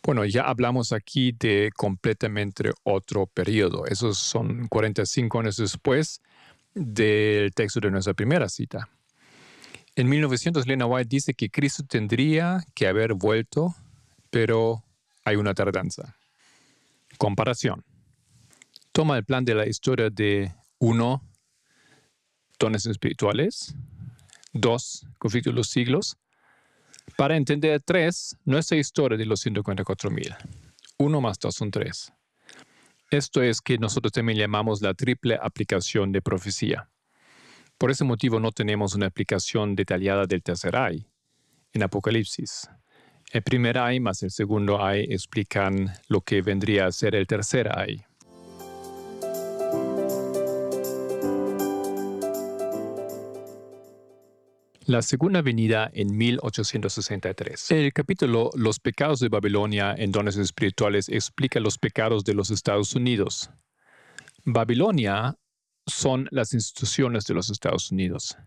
Bueno, ya hablamos aquí de completamente otro periodo. Esos son 45 años después del texto de nuestra primera cita. En 1900, Lena White dice que Cristo tendría que haber vuelto, pero hay una tardanza. Comparación. Toma el plan de la historia de uno, dones espirituales, dos, conflicto de los siglos, para entender tres, nuestra historia de los 144.000. Uno más dos son tres. Esto es que nosotros también llamamos la triple aplicación de profecía. Por ese motivo no tenemos una aplicación detallada del tercer ay en Apocalipsis. El primer ay más el segundo ay explican lo que vendría a ser el tercer ay. La segunda venida en 1863. El capítulo Los pecados de Babilonia en dones espirituales explica los pecados de los Estados Unidos. Babilonia son las instituciones de los Estados Unidos.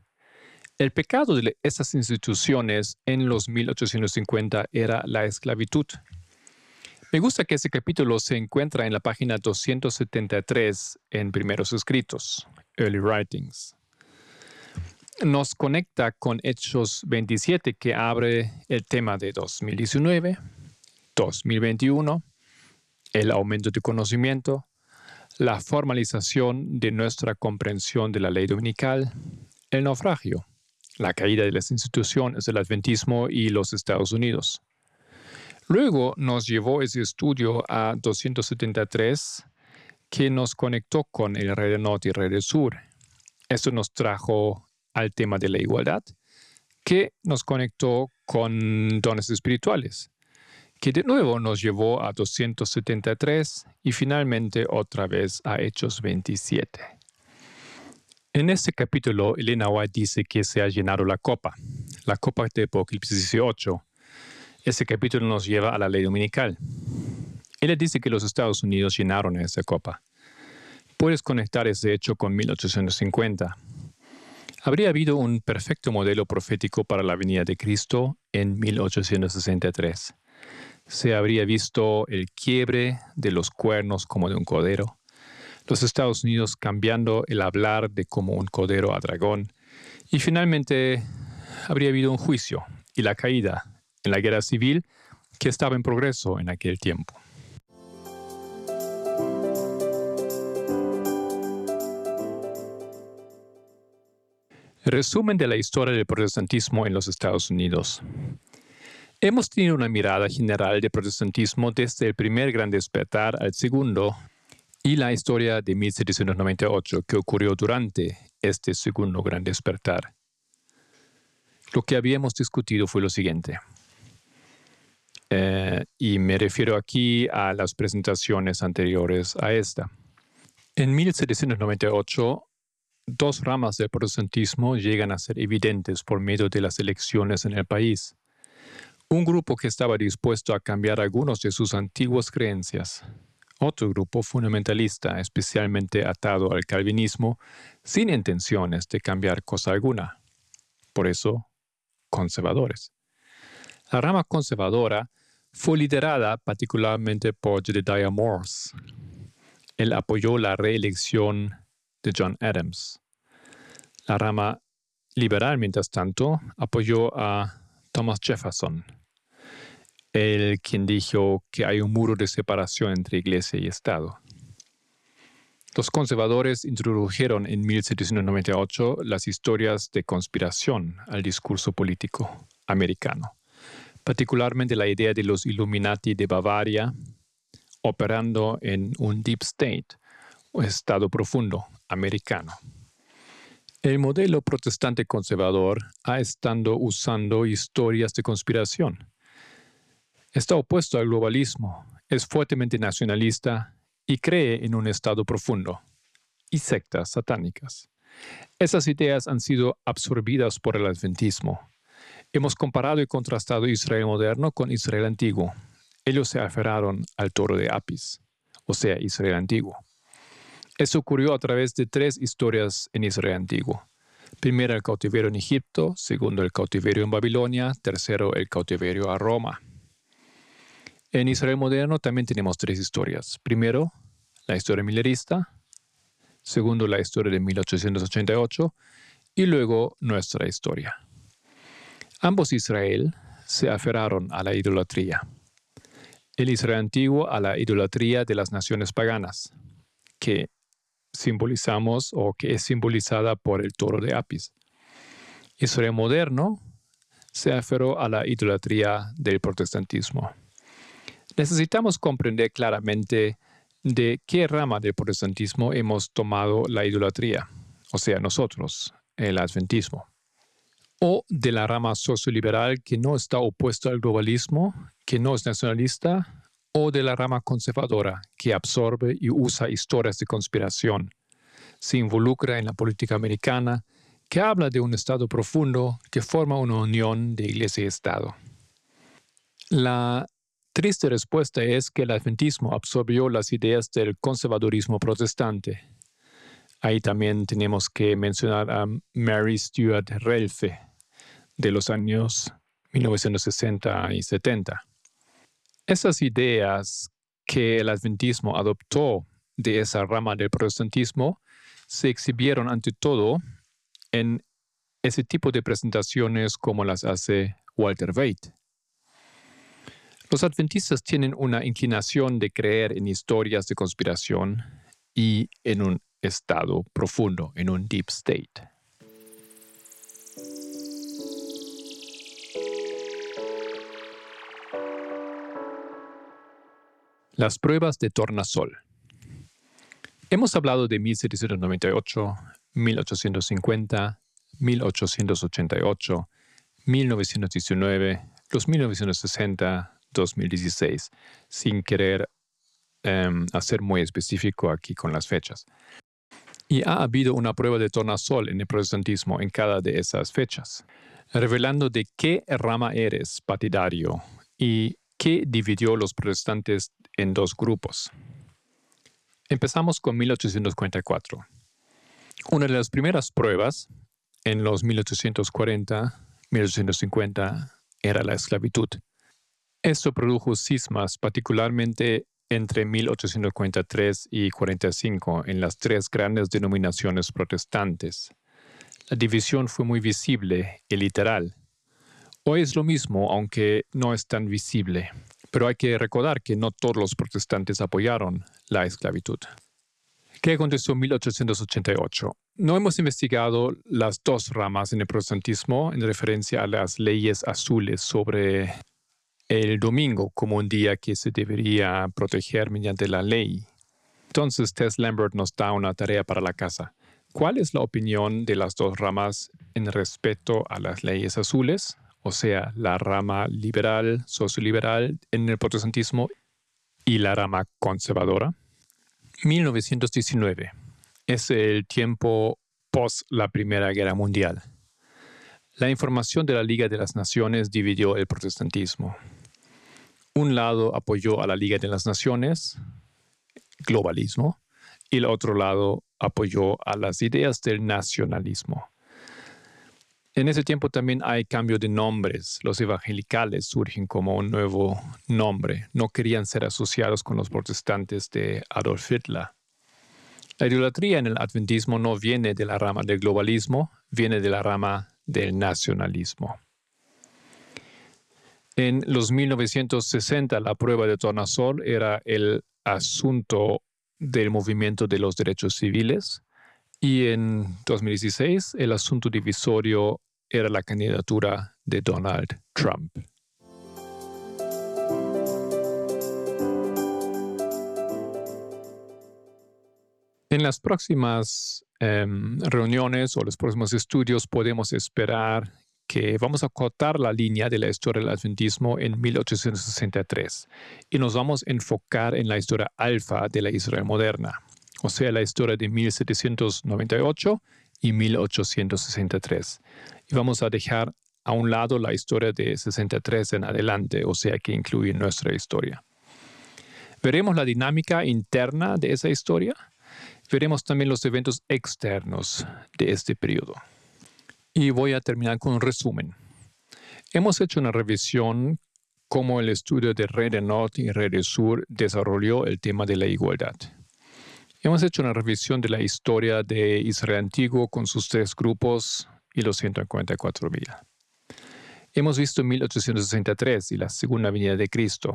El pecado de esas instituciones en los 1850 era la esclavitud. Me gusta que ese capítulo se encuentra en la página 273 en Primeros Escritos, Early Writings nos conecta con Hechos 27 que abre el tema de 2019, 2021, el aumento de conocimiento, la formalización de nuestra comprensión de la ley dominical, el naufragio, la caída de las instituciones del adventismo y los Estados Unidos. Luego nos llevó ese estudio a 273 que nos conectó con el rey del norte y el rey del sur. Esto nos trajo al tema de la igualdad, que nos conectó con dones espirituales, que de nuevo nos llevó a 273 y finalmente otra vez a Hechos 27. En este capítulo, Elena White dice que se ha llenado la copa, la copa de Apocalipsis 18. Ese capítulo nos lleva a la ley dominical. Ella dice que los Estados Unidos llenaron esa copa. Puedes conectar ese hecho con 1850 habría habido un perfecto modelo profético para la venida de Cristo en 1863. Se habría visto el quiebre de los cuernos como de un codero, los Estados Unidos cambiando el hablar de como un codero a dragón, y finalmente habría habido un juicio y la caída en la guerra civil que estaba en progreso en aquel tiempo. Resumen de la historia del protestantismo en los Estados Unidos. Hemos tenido una mirada general del protestantismo desde el primer gran despertar al segundo y la historia de 1798 que ocurrió durante este segundo gran despertar. Lo que habíamos discutido fue lo siguiente. Eh, y me refiero aquí a las presentaciones anteriores a esta. En 1798, dos ramas del protestantismo llegan a ser evidentes por medio de las elecciones en el país. Un grupo que estaba dispuesto a cambiar algunos de sus antiguas creencias. Otro grupo fundamentalista, especialmente atado al calvinismo, sin intenciones de cambiar cosa alguna. Por eso, conservadores. La rama conservadora fue liderada particularmente por Jedediah Morse. Él apoyó la reelección John Adams. La rama liberal, mientras tanto, apoyó a Thomas Jefferson, el quien dijo que hay un muro de separación entre iglesia y Estado. Los conservadores introdujeron en 1798 las historias de conspiración al discurso político americano, particularmente la idea de los Illuminati de Bavaria operando en un deep state o estado profundo americano. El modelo protestante conservador ha estado usando historias de conspiración. Está opuesto al globalismo, es fuertemente nacionalista y cree en un estado profundo y sectas satánicas. Esas ideas han sido absorbidas por el adventismo. Hemos comparado y contrastado Israel moderno con Israel antiguo. Ellos se aferraron al toro de Apis, o sea, Israel antiguo. Eso ocurrió a través de tres historias en Israel antiguo. Primero el cautiverio en Egipto, segundo el cautiverio en Babilonia, tercero el cautiverio a Roma. En Israel moderno también tenemos tres historias. Primero, la historia milerista. Segundo, la historia de 1888. Y luego, nuestra historia. Ambos Israel se aferraron a la idolatría. El Israel antiguo a la idolatría de las naciones paganas, que simbolizamos o que es simbolizada por el toro de Apis. Israel moderno se aferró a la idolatría del protestantismo. Necesitamos comprender claramente de qué rama del protestantismo hemos tomado la idolatría, o sea, nosotros, el adventismo, o de la rama socioliberal que no está opuesta al globalismo, que no es nacionalista, o de la rama conservadora que absorbe y usa historias de conspiración, se involucra en la política americana, que habla de un Estado profundo que forma una unión de iglesia y Estado. La triste respuesta es que el adventismo absorbió las ideas del conservadurismo protestante. Ahí también tenemos que mencionar a Mary Stuart Relfe de los años 1960 y 70. Esas ideas que el adventismo adoptó de esa rama del protestantismo se exhibieron ante todo en ese tipo de presentaciones como las hace Walter Waite. Los adventistas tienen una inclinación de creer en historias de conspiración y en un estado profundo, en un deep state. Las pruebas de tornasol. Hemos hablado de 1798, 1850, 1888, 1919, los 1960, 2016, sin querer um, hacer muy específico aquí con las fechas. Y ha habido una prueba de tornasol en el protestantismo en cada de esas fechas, revelando de qué rama eres partidario y qué dividió los protestantes en dos grupos. Empezamos con 1844. Una de las primeras pruebas en los 1840-1850 era la esclavitud. Esto produjo cismas particularmente entre 1843 y 45 en las tres grandes denominaciones protestantes. La división fue muy visible y literal. Hoy es lo mismo, aunque no es tan visible, pero hay que recordar que no todos los protestantes apoyaron la esclavitud. ¿Qué aconteció en 1888? No hemos investigado las dos ramas en el protestantismo en referencia a las leyes azules sobre el domingo como un día que se debería proteger mediante la ley. Entonces Tess Lambert nos da una tarea para la casa. ¿Cuál es la opinión de las dos ramas en respecto a las leyes azules o sea, la rama liberal, socioliberal en el protestantismo y la rama conservadora. 1919 es el tiempo post la Primera Guerra Mundial. La información de la Liga de las Naciones dividió el protestantismo. Un lado apoyó a la Liga de las Naciones, globalismo, y el otro lado apoyó a las ideas del nacionalismo. En ese tiempo también hay cambio de nombres. Los evangelicales surgen como un nuevo nombre. No querían ser asociados con los protestantes de Adolf Hitler. La idolatría en el adventismo no viene de la rama del globalismo, viene de la rama del nacionalismo. En los 1960 la prueba de tornasol era el asunto del movimiento de los derechos civiles y en 2016 el asunto divisorio era la candidatura de Donald Trump. En las próximas em, reuniones o los próximos estudios podemos esperar que vamos a cortar la línea de la historia del adventismo en 1863 y nos vamos a enfocar en la historia alfa de la Israel moderna, o sea, la historia de 1798 y 1863. Y vamos a dejar a un lado la historia de 63 en adelante, o sea, que incluye nuestra historia. Veremos la dinámica interna de esa historia veremos también los eventos externos de este periodo. Y voy a terminar con un resumen. Hemos hecho una revisión cómo el estudio de Red de Norte y Red de Sur desarrolló el tema de la igualdad. Hemos hecho una revisión de la historia de Israel antiguo con sus tres grupos y los 144 mil. Hemos visto 1863 y la segunda venida de Cristo.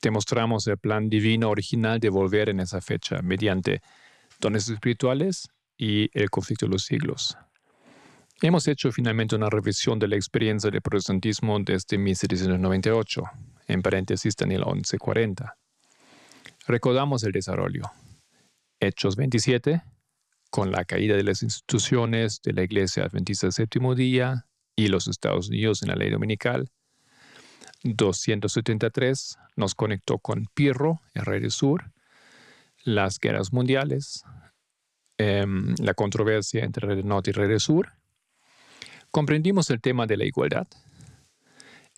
Demostramos el plan divino original de volver en esa fecha mediante dones espirituales y el conflicto de los siglos. Hemos hecho finalmente una revisión de la experiencia del protestantismo desde 1798, en paréntesis Daniel 1140. Recordamos el desarrollo. Hechos 27, con la caída de las instituciones de la Iglesia Adventista del Séptimo Día y los Estados Unidos en la ley dominical. 273 nos conectó con Pirro, el rey sur, las guerras mundiales, em, la controversia entre el norte y sur. Comprendimos el tema de la igualdad.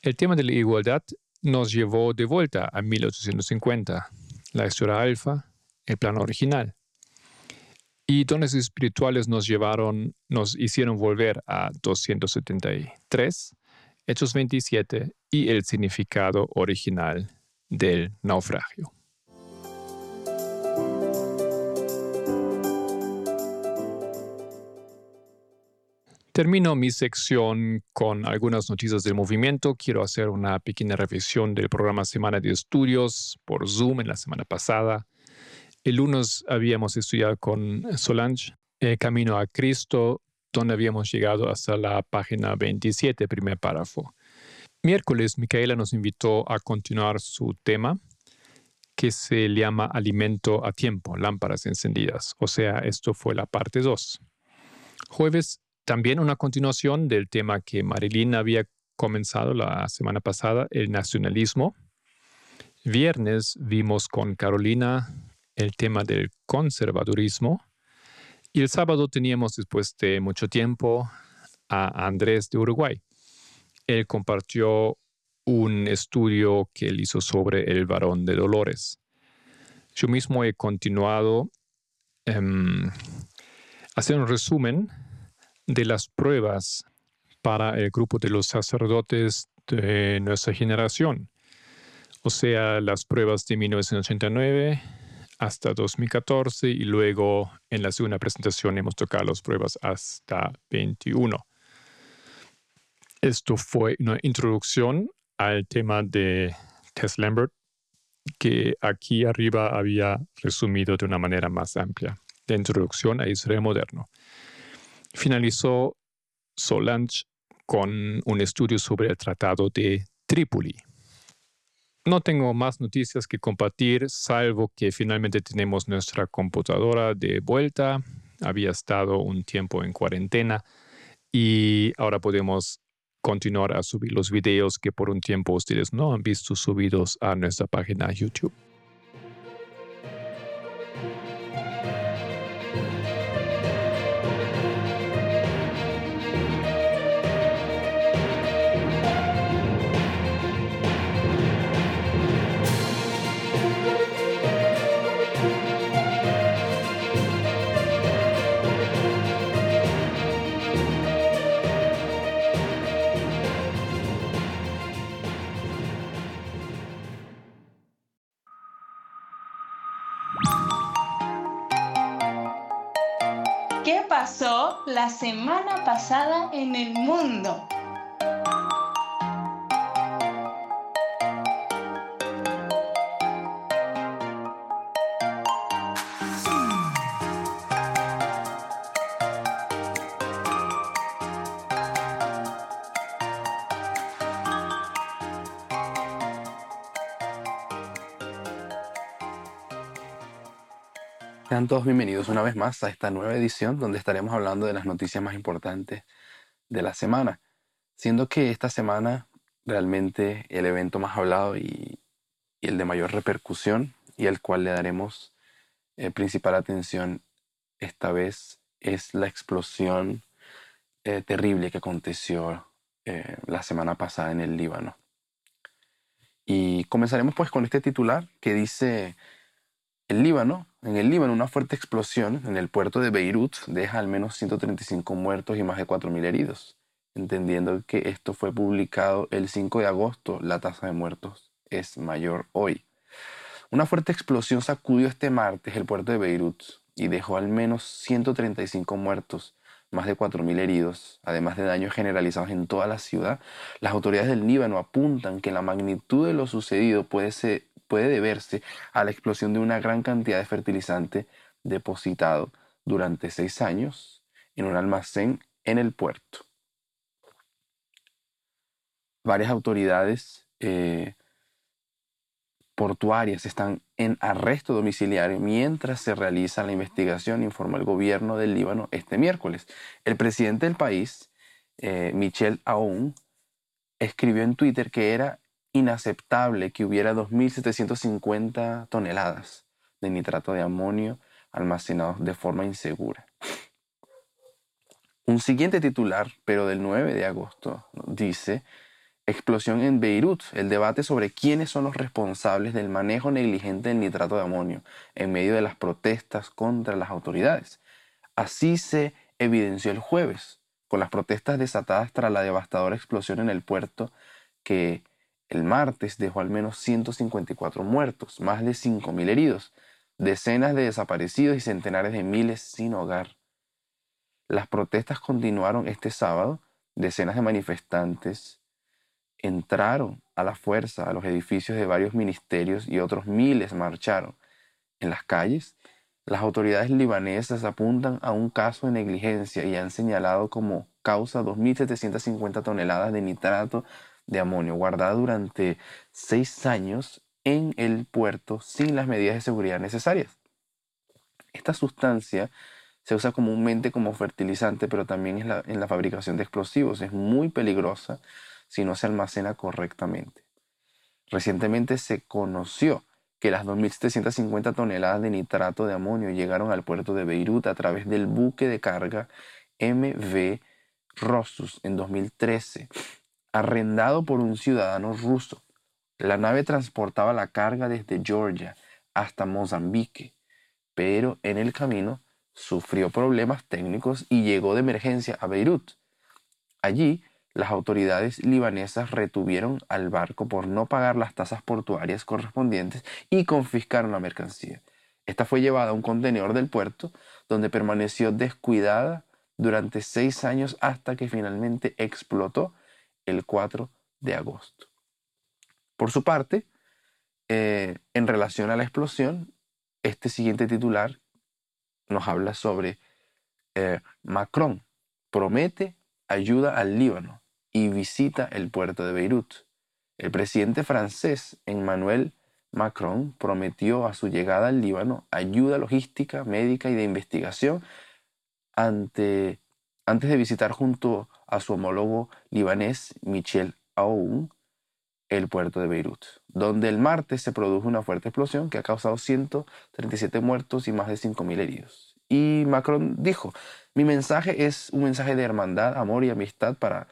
El tema de la igualdad nos llevó de vuelta a 1850, la historia alfa, el plan original. Y dones espirituales nos llevaron, nos hicieron volver a 273, Hechos 27 y el significado original del naufragio. Termino mi sección con algunas noticias del movimiento. Quiero hacer una pequeña revisión del programa Semana de Estudios por Zoom en la semana pasada. El lunes habíamos estudiado con Solange el Camino a Cristo, donde habíamos llegado hasta la página 27, primer párrafo. Miércoles, Micaela nos invitó a continuar su tema, que se llama Alimento a Tiempo, lámparas encendidas. O sea, esto fue la parte 2. Jueves, también una continuación del tema que Marilyn había comenzado la semana pasada, el nacionalismo. Viernes vimos con Carolina el tema del conservadurismo. Y el sábado teníamos, después de mucho tiempo, a Andrés de Uruguay. Él compartió un estudio que él hizo sobre el varón de Dolores. Yo mismo he continuado eh, hacer un resumen de las pruebas para el grupo de los sacerdotes de nuestra generación. O sea, las pruebas de 1989 hasta 2014 y luego en la segunda presentación hemos tocado las pruebas hasta 21. Esto fue una introducción al tema de Tess Lambert que aquí arriba había resumido de una manera más amplia, de introducción a Israel moderno. Finalizó Solange con un estudio sobre el Tratado de Trípoli. No tengo más noticias que compartir, salvo que finalmente tenemos nuestra computadora de vuelta. Había estado un tiempo en cuarentena y ahora podemos continuar a subir los videos que por un tiempo ustedes no han visto subidos a nuestra página YouTube. Pasó la semana pasada en el mundo? Sean todos bienvenidos una vez más a esta nueva edición donde estaremos hablando de las noticias más importantes de la semana. Siendo que esta semana realmente el evento más hablado y, y el de mayor repercusión y al cual le daremos eh, principal atención esta vez es la explosión eh, terrible que aconteció eh, la semana pasada en el Líbano. Y comenzaremos pues con este titular que dice el Líbano, en el Líbano, una fuerte explosión en el puerto de Beirut deja al menos 135 muertos y más de 4.000 heridos. Entendiendo que esto fue publicado el 5 de agosto, la tasa de muertos es mayor hoy. Una fuerte explosión sacudió este martes el puerto de Beirut y dejó al menos 135 muertos, más de 4.000 heridos, además de daños generalizados en toda la ciudad. Las autoridades del Líbano apuntan que la magnitud de lo sucedido puede ser puede deberse a la explosión de una gran cantidad de fertilizante depositado durante seis años en un almacén en el puerto. Varias autoridades eh, portuarias están en arresto domiciliario mientras se realiza la investigación, informa el gobierno del Líbano este miércoles. El presidente del país, eh, Michel Aoun, escribió en Twitter que era inaceptable que hubiera 2.750 toneladas de nitrato de amonio almacenados de forma insegura. Un siguiente titular, pero del 9 de agosto, dice, explosión en Beirut, el debate sobre quiénes son los responsables del manejo negligente del nitrato de amonio en medio de las protestas contra las autoridades. Así se evidenció el jueves, con las protestas desatadas tras la devastadora explosión en el puerto que el martes dejó al menos 154 muertos, más de 5.000 heridos, decenas de desaparecidos y centenares de miles sin hogar. Las protestas continuaron este sábado. Decenas de manifestantes entraron a la fuerza a los edificios de varios ministerios y otros miles marcharon. En las calles, las autoridades libanesas apuntan a un caso de negligencia y han señalado como causa 2.750 toneladas de nitrato de amonio guardada durante seis años en el puerto sin las medidas de seguridad necesarias. Esta sustancia se usa comúnmente como fertilizante, pero también en la, en la fabricación de explosivos. Es muy peligrosa si no se almacena correctamente. Recientemente se conoció que las 2.750 toneladas de nitrato de amonio llegaron al puerto de Beirut a través del buque de carga MV Rossus en 2013 arrendado por un ciudadano ruso. La nave transportaba la carga desde Georgia hasta Mozambique, pero en el camino sufrió problemas técnicos y llegó de emergencia a Beirut. Allí, las autoridades libanesas retuvieron al barco por no pagar las tasas portuarias correspondientes y confiscaron la mercancía. Esta fue llevada a un contenedor del puerto, donde permaneció descuidada durante seis años hasta que finalmente explotó el 4 de agosto. Por su parte, eh, en relación a la explosión, este siguiente titular nos habla sobre eh, Macron promete ayuda al Líbano y visita el puerto de Beirut. El presidente francés Emmanuel Macron prometió a su llegada al Líbano ayuda logística, médica y de investigación ante antes de visitar junto a su homólogo libanés Michel Aoun el puerto de Beirut, donde el martes se produjo una fuerte explosión que ha causado 137 muertos y más de 5.000 heridos. Y Macron dijo, mi mensaje es un mensaje de hermandad, amor y amistad para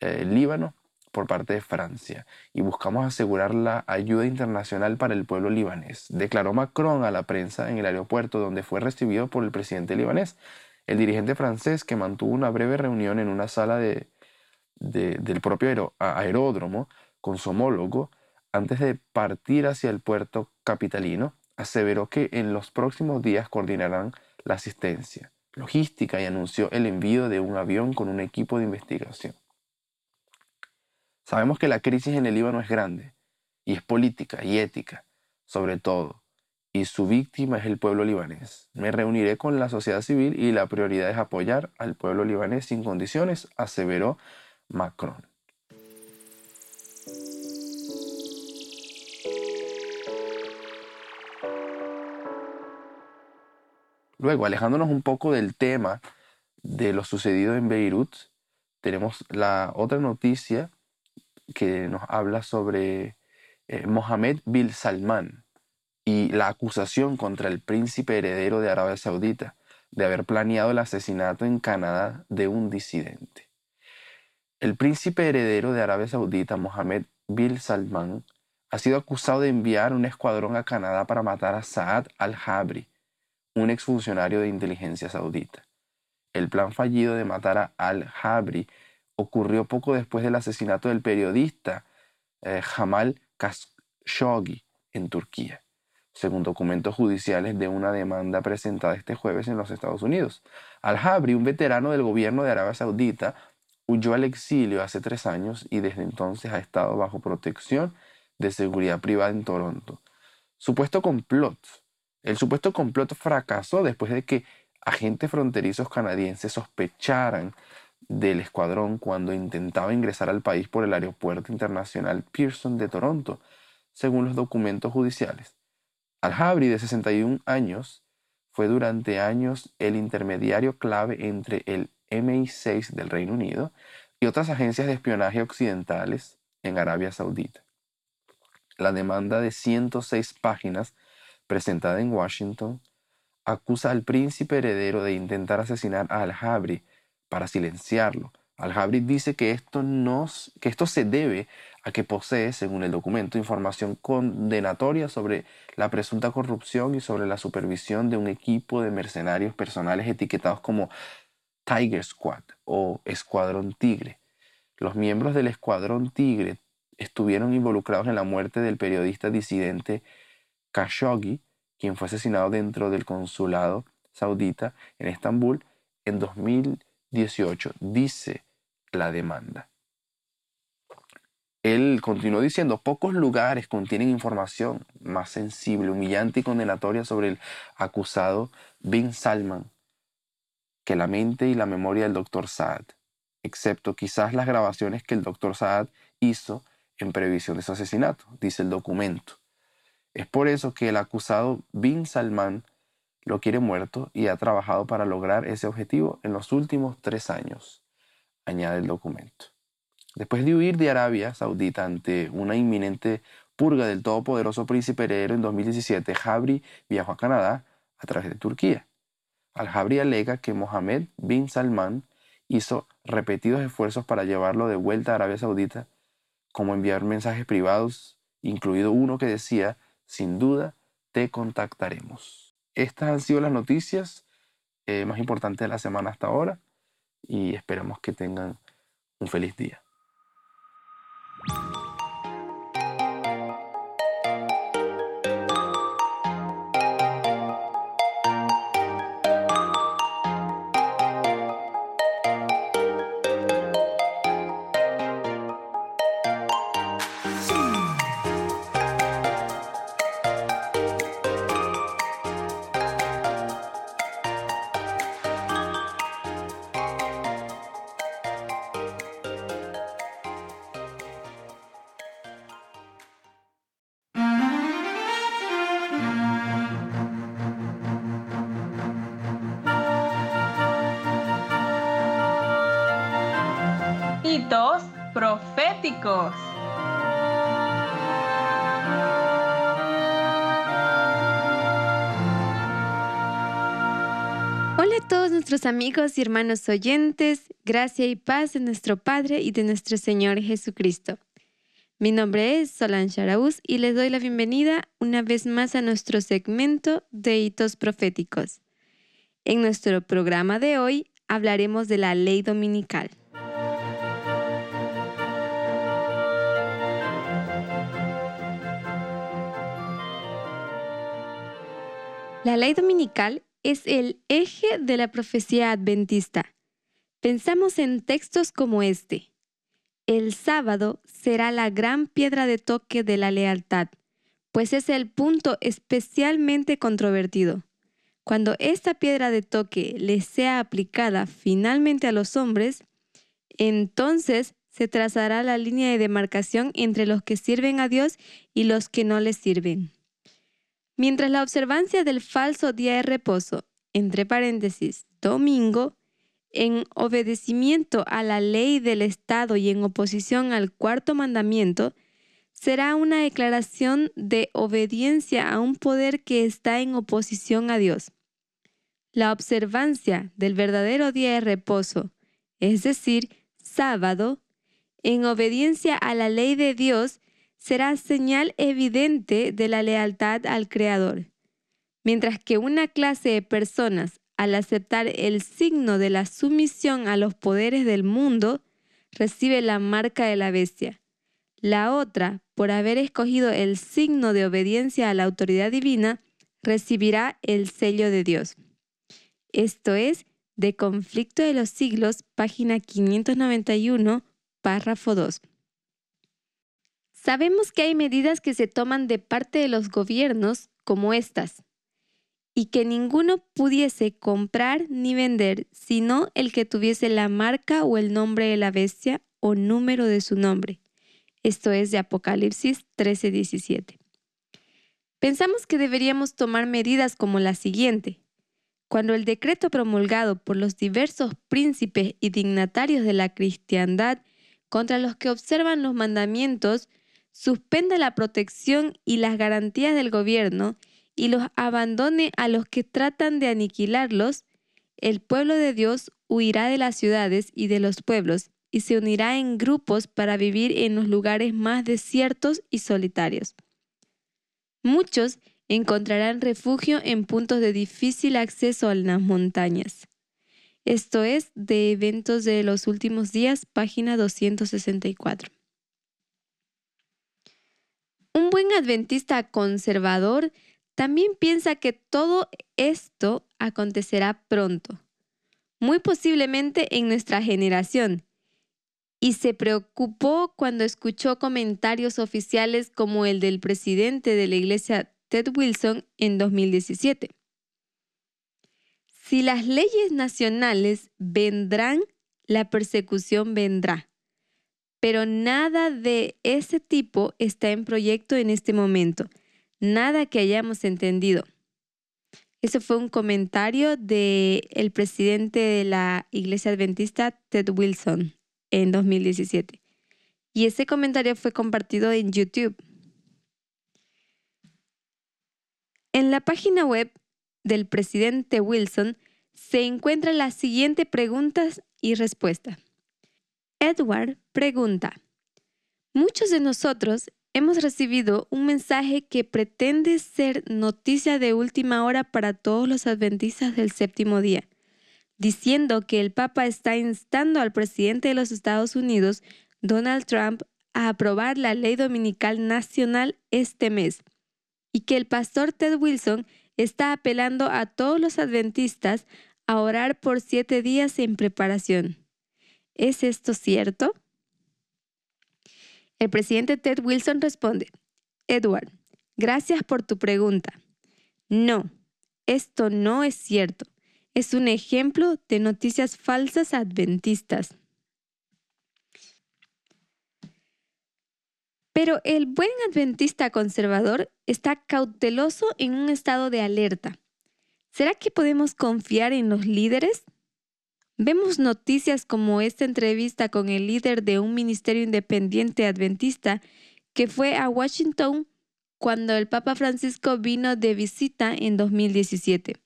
eh, el Líbano por parte de Francia y buscamos asegurar la ayuda internacional para el pueblo libanés, declaró Macron a la prensa en el aeropuerto donde fue recibido por el presidente libanés. El dirigente francés, que mantuvo una breve reunión en una sala de, del propio aeródromo, con su homólogo, antes de partir hacia el puerto capitalino, aseveró que en los próximos días coordinarán la asistencia logística y anunció el envío de un avión con un equipo de investigación. Sabemos que la crisis en el Líbano es grande y es política y ética, sobre todo, y su víctima es el pueblo libanés. Me reuniré con la sociedad civil y la prioridad es apoyar al pueblo libanés sin condiciones, aseveró Macron. Luego, alejándonos un poco del tema de lo sucedido en Beirut, tenemos la otra noticia que nos habla sobre eh, Mohammed bin Salman y la acusación contra el príncipe heredero de Arabia Saudita de haber planeado el asesinato en Canadá de un disidente. El príncipe heredero de Arabia Saudita, Mohammed bin Salman, ha sido acusado de enviar un escuadrón a Canadá para matar a Saad al-Habri, un exfuncionario de inteligencia saudita. El plan fallido de matar a al-Habri ocurrió poco después del asesinato del periodista eh, Jamal Khashoggi en Turquía, según documentos judiciales de una demanda presentada este jueves en los Estados Unidos. Al-Habri, un veterano del gobierno de Arabia Saudita, huyó al exilio hace tres años y desde entonces ha estado bajo protección de seguridad privada en Toronto. Supuesto complot el supuesto complot fracasó después de que agentes fronterizos canadienses sospecharan del escuadrón cuando intentaba ingresar al país por el aeropuerto internacional Pearson de Toronto, según los documentos judiciales. Al-Habri, de 61 años, fue durante años el intermediario clave entre el MI6 del Reino Unido y otras agencias de espionaje occidentales en Arabia Saudita. La demanda de 106 páginas presentada en Washington, acusa al príncipe heredero de intentar asesinar a Al-Habri para silenciarlo. Al-Habri dice que esto, que esto se debe a que posee, según el documento, información condenatoria sobre la presunta corrupción y sobre la supervisión de un equipo de mercenarios personales etiquetados como Tiger Squad o Escuadrón Tigre. Los miembros del Escuadrón Tigre estuvieron involucrados en la muerte del periodista disidente Khashoggi, quien fue asesinado dentro del consulado saudita en Estambul en 2018, dice la demanda. Él continuó diciendo, pocos lugares contienen información más sensible, humillante y condenatoria sobre el acusado Bin Salman que la mente y la memoria del doctor Saad, excepto quizás las grabaciones que el doctor Saad hizo en previsión de su asesinato, dice el documento. Es por eso que el acusado Bin Salman lo quiere muerto y ha trabajado para lograr ese objetivo en los últimos tres años, añade el documento. Después de huir de Arabia Saudita ante una inminente purga del todopoderoso príncipe heredero en 2017, Jabri viajó a Canadá a través de Turquía. Al-Jabri alega que Mohammed bin Salman hizo repetidos esfuerzos para llevarlo de vuelta a Arabia Saudita, como enviar mensajes privados, incluido uno que decía sin duda te contactaremos. Estas han sido las noticias eh, más importantes de la semana hasta ahora y esperamos que tengan un feliz día. Amigos y hermanos oyentes, gracia y paz de nuestro Padre y de nuestro Señor Jesucristo. Mi nombre es Solange Araúz y les doy la bienvenida una vez más a nuestro segmento de hitos proféticos. En nuestro programa de hoy hablaremos de la ley dominical. La ley dominical es el eje de la profecía adventista. Pensamos en textos como este. El sábado será la gran piedra de toque de la lealtad, pues es el punto especialmente controvertido. Cuando esta piedra de toque le sea aplicada finalmente a los hombres, entonces se trazará la línea de demarcación entre los que sirven a Dios y los que no le sirven. Mientras la observancia del falso día de reposo, entre paréntesis, domingo, en obedecimiento a la ley del Estado y en oposición al cuarto mandamiento, será una declaración de obediencia a un poder que está en oposición a Dios. La observancia del verdadero día de reposo, es decir, sábado, en obediencia a la ley de Dios, será señal evidente de la lealtad al Creador, mientras que una clase de personas, al aceptar el signo de la sumisión a los poderes del mundo, recibe la marca de la bestia. La otra, por haber escogido el signo de obediencia a la autoridad divina, recibirá el sello de Dios. Esto es de Conflicto de los Siglos, página 591, párrafo 2. Sabemos que hay medidas que se toman de parte de los gobiernos como estas, y que ninguno pudiese comprar ni vender sino el que tuviese la marca o el nombre de la bestia o número de su nombre. Esto es de Apocalipsis 13:17. Pensamos que deberíamos tomar medidas como la siguiente. Cuando el decreto promulgado por los diversos príncipes y dignatarios de la cristiandad contra los que observan los mandamientos suspenda la protección y las garantías del gobierno y los abandone a los que tratan de aniquilarlos, el pueblo de Dios huirá de las ciudades y de los pueblos y se unirá en grupos para vivir en los lugares más desiertos y solitarios. Muchos encontrarán refugio en puntos de difícil acceso a las montañas. Esto es de Eventos de los Últimos Días, página 264. Un buen adventista conservador también piensa que todo esto acontecerá pronto, muy posiblemente en nuestra generación, y se preocupó cuando escuchó comentarios oficiales como el del presidente de la iglesia Ted Wilson en 2017. Si las leyes nacionales vendrán, la persecución vendrá pero nada de ese tipo está en proyecto en este momento, nada que hayamos entendido. Eso fue un comentario del el presidente de la Iglesia Adventista, Ted Wilson, en 2017. Y ese comentario fue compartido en YouTube. En la página web del presidente Wilson se encuentran las siguientes preguntas y respuestas. Edward pregunta, muchos de nosotros hemos recibido un mensaje que pretende ser noticia de última hora para todos los adventistas del séptimo día, diciendo que el Papa está instando al presidente de los Estados Unidos, Donald Trump, a aprobar la ley dominical nacional este mes, y que el pastor Ted Wilson está apelando a todos los adventistas a orar por siete días en preparación. ¿Es esto cierto? El presidente Ted Wilson responde, Edward, gracias por tu pregunta. No, esto no es cierto. Es un ejemplo de noticias falsas adventistas. Pero el buen adventista conservador está cauteloso en un estado de alerta. ¿Será que podemos confiar en los líderes? Vemos noticias como esta entrevista con el líder de un ministerio independiente adventista que fue a Washington cuando el Papa Francisco vino de visita en 2017.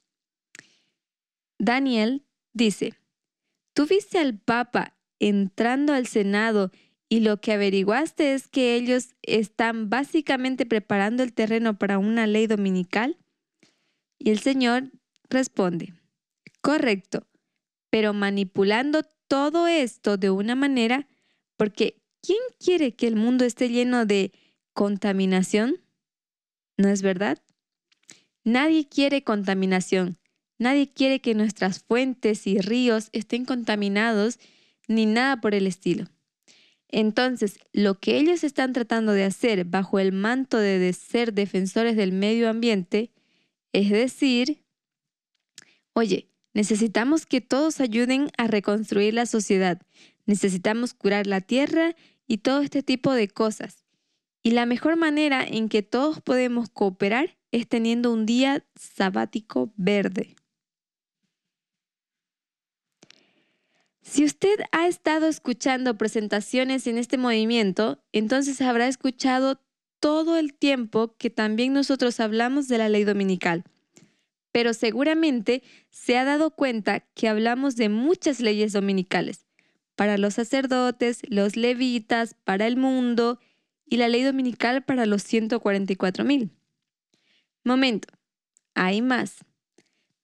Daniel dice, ¿tú viste al Papa entrando al Senado y lo que averiguaste es que ellos están básicamente preparando el terreno para una ley dominical? Y el Señor responde, correcto, pero manipulando todo esto de una manera, porque ¿quién quiere que el mundo esté lleno de contaminación? ¿No es verdad? Nadie quiere contaminación. Nadie quiere que nuestras fuentes y ríos estén contaminados ni nada por el estilo. Entonces, lo que ellos están tratando de hacer bajo el manto de ser defensores del medio ambiente es decir, oye, necesitamos que todos ayuden a reconstruir la sociedad, necesitamos curar la tierra y todo este tipo de cosas. Y la mejor manera en que todos podemos cooperar es teniendo un día sabático verde. Si usted ha estado escuchando presentaciones en este movimiento, entonces habrá escuchado todo el tiempo que también nosotros hablamos de la ley dominical. Pero seguramente se ha dado cuenta que hablamos de muchas leyes dominicales, para los sacerdotes, los levitas, para el mundo y la ley dominical para los 144 mil. Momento, hay más.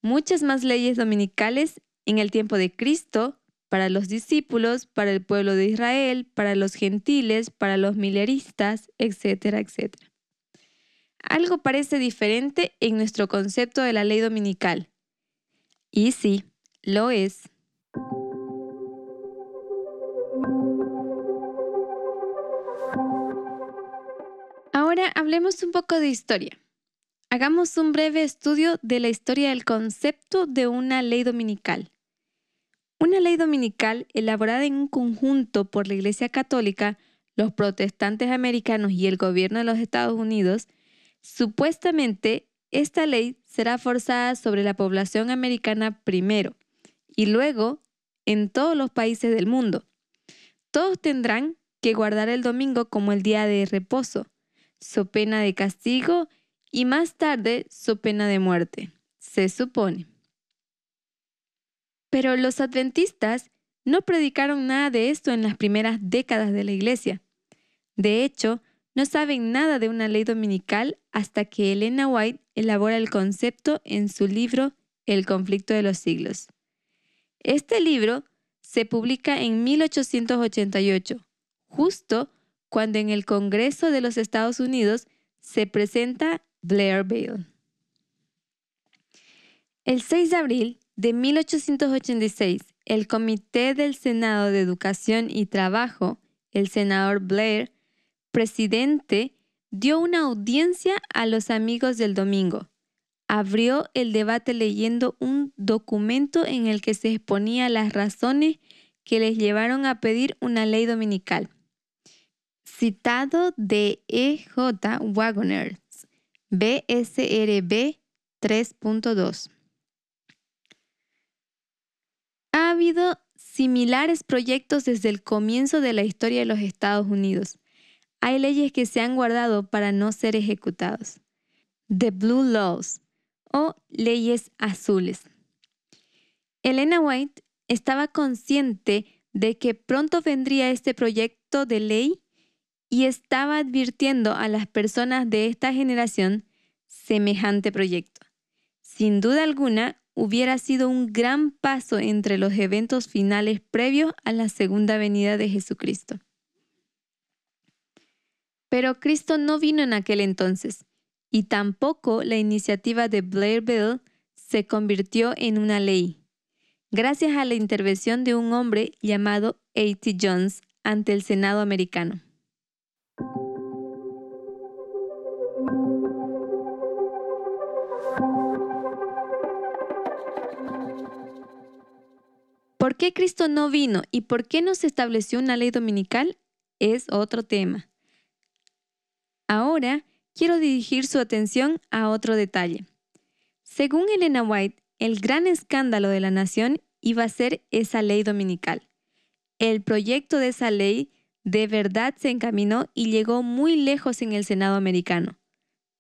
Muchas más leyes dominicales en el tiempo de Cristo para los discípulos, para el pueblo de Israel, para los gentiles, para los mileristas, etcétera, etcétera. Algo parece diferente en nuestro concepto de la ley dominical. Y sí, lo es. Ahora hablemos un poco de historia. Hagamos un breve estudio de la historia del concepto de una ley dominical. Una ley dominical elaborada en un conjunto por la Iglesia Católica, los protestantes americanos y el gobierno de los Estados Unidos, supuestamente esta ley será forzada sobre la población americana primero y luego en todos los países del mundo. Todos tendrán que guardar el domingo como el día de reposo, so pena de castigo y más tarde so pena de muerte, se supone. Pero los adventistas no predicaron nada de esto en las primeras décadas de la iglesia. De hecho, no saben nada de una ley dominical hasta que Elena White elabora el concepto en su libro El conflicto de los siglos. Este libro se publica en 1888, justo cuando en el Congreso de los Estados Unidos se presenta Blair Bill. El 6 de abril de 1886, el Comité del Senado de Educación y Trabajo, el senador Blair, presidente, dio una audiencia a los amigos del domingo. Abrió el debate leyendo un documento en el que se exponía las razones que les llevaron a pedir una ley dominical. Citado de E.J. Wagoners, BSRB 3.2. Ha habido similares proyectos desde el comienzo de la historia de los Estados Unidos. Hay leyes que se han guardado para no ser ejecutados. The Blue Laws o leyes azules. Elena White estaba consciente de que pronto vendría este proyecto de ley y estaba advirtiendo a las personas de esta generación semejante proyecto. Sin duda alguna, hubiera sido un gran paso entre los eventos finales previos a la segunda venida de Jesucristo. Pero Cristo no vino en aquel entonces, y tampoco la iniciativa de Blair Bill se convirtió en una ley, gracias a la intervención de un hombre llamado A.T. Jones ante el Senado americano. ¿Por qué Cristo no vino y por qué no se estableció una ley dominical? Es otro tema. Ahora quiero dirigir su atención a otro detalle. Según Elena White, el gran escándalo de la nación iba a ser esa ley dominical. El proyecto de esa ley de verdad se encaminó y llegó muy lejos en el Senado americano,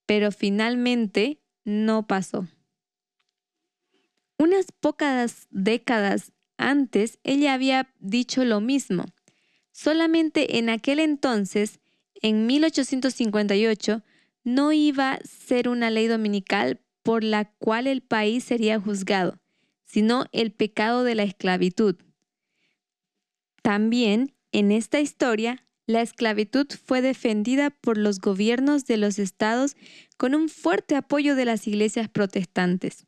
pero finalmente no pasó. Unas pocas décadas antes, ella había dicho lo mismo. Solamente en aquel entonces, en 1858, no iba a ser una ley dominical por la cual el país sería juzgado, sino el pecado de la esclavitud. También, en esta historia, la esclavitud fue defendida por los gobiernos de los estados con un fuerte apoyo de las iglesias protestantes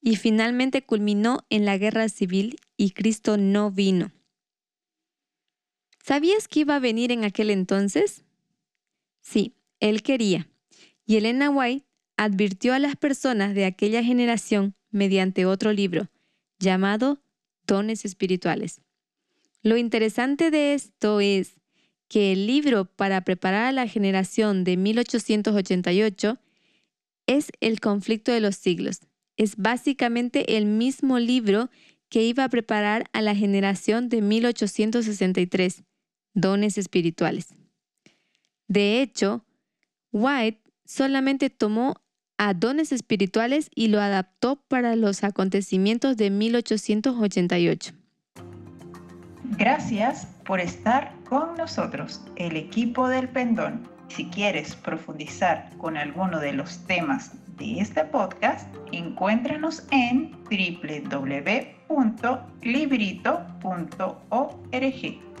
y finalmente culminó en la guerra civil y Cristo no vino. ¿Sabías que iba a venir en aquel entonces? Sí, él quería. Y Elena White advirtió a las personas de aquella generación mediante otro libro llamado Dones Espirituales. Lo interesante de esto es que el libro para preparar a la generación de 1888 es El conflicto de los siglos, es básicamente el mismo libro que iba a preparar a la generación de 1863, dones espirituales. De hecho, White solamente tomó a espirituales y lo adaptó para los acontecimientos de 1888. Gracias por estar con nosotros, el equipo del pendón. Si quieres profundizar con alguno de los temas de este podcast, encuéntranos en www.librito.org.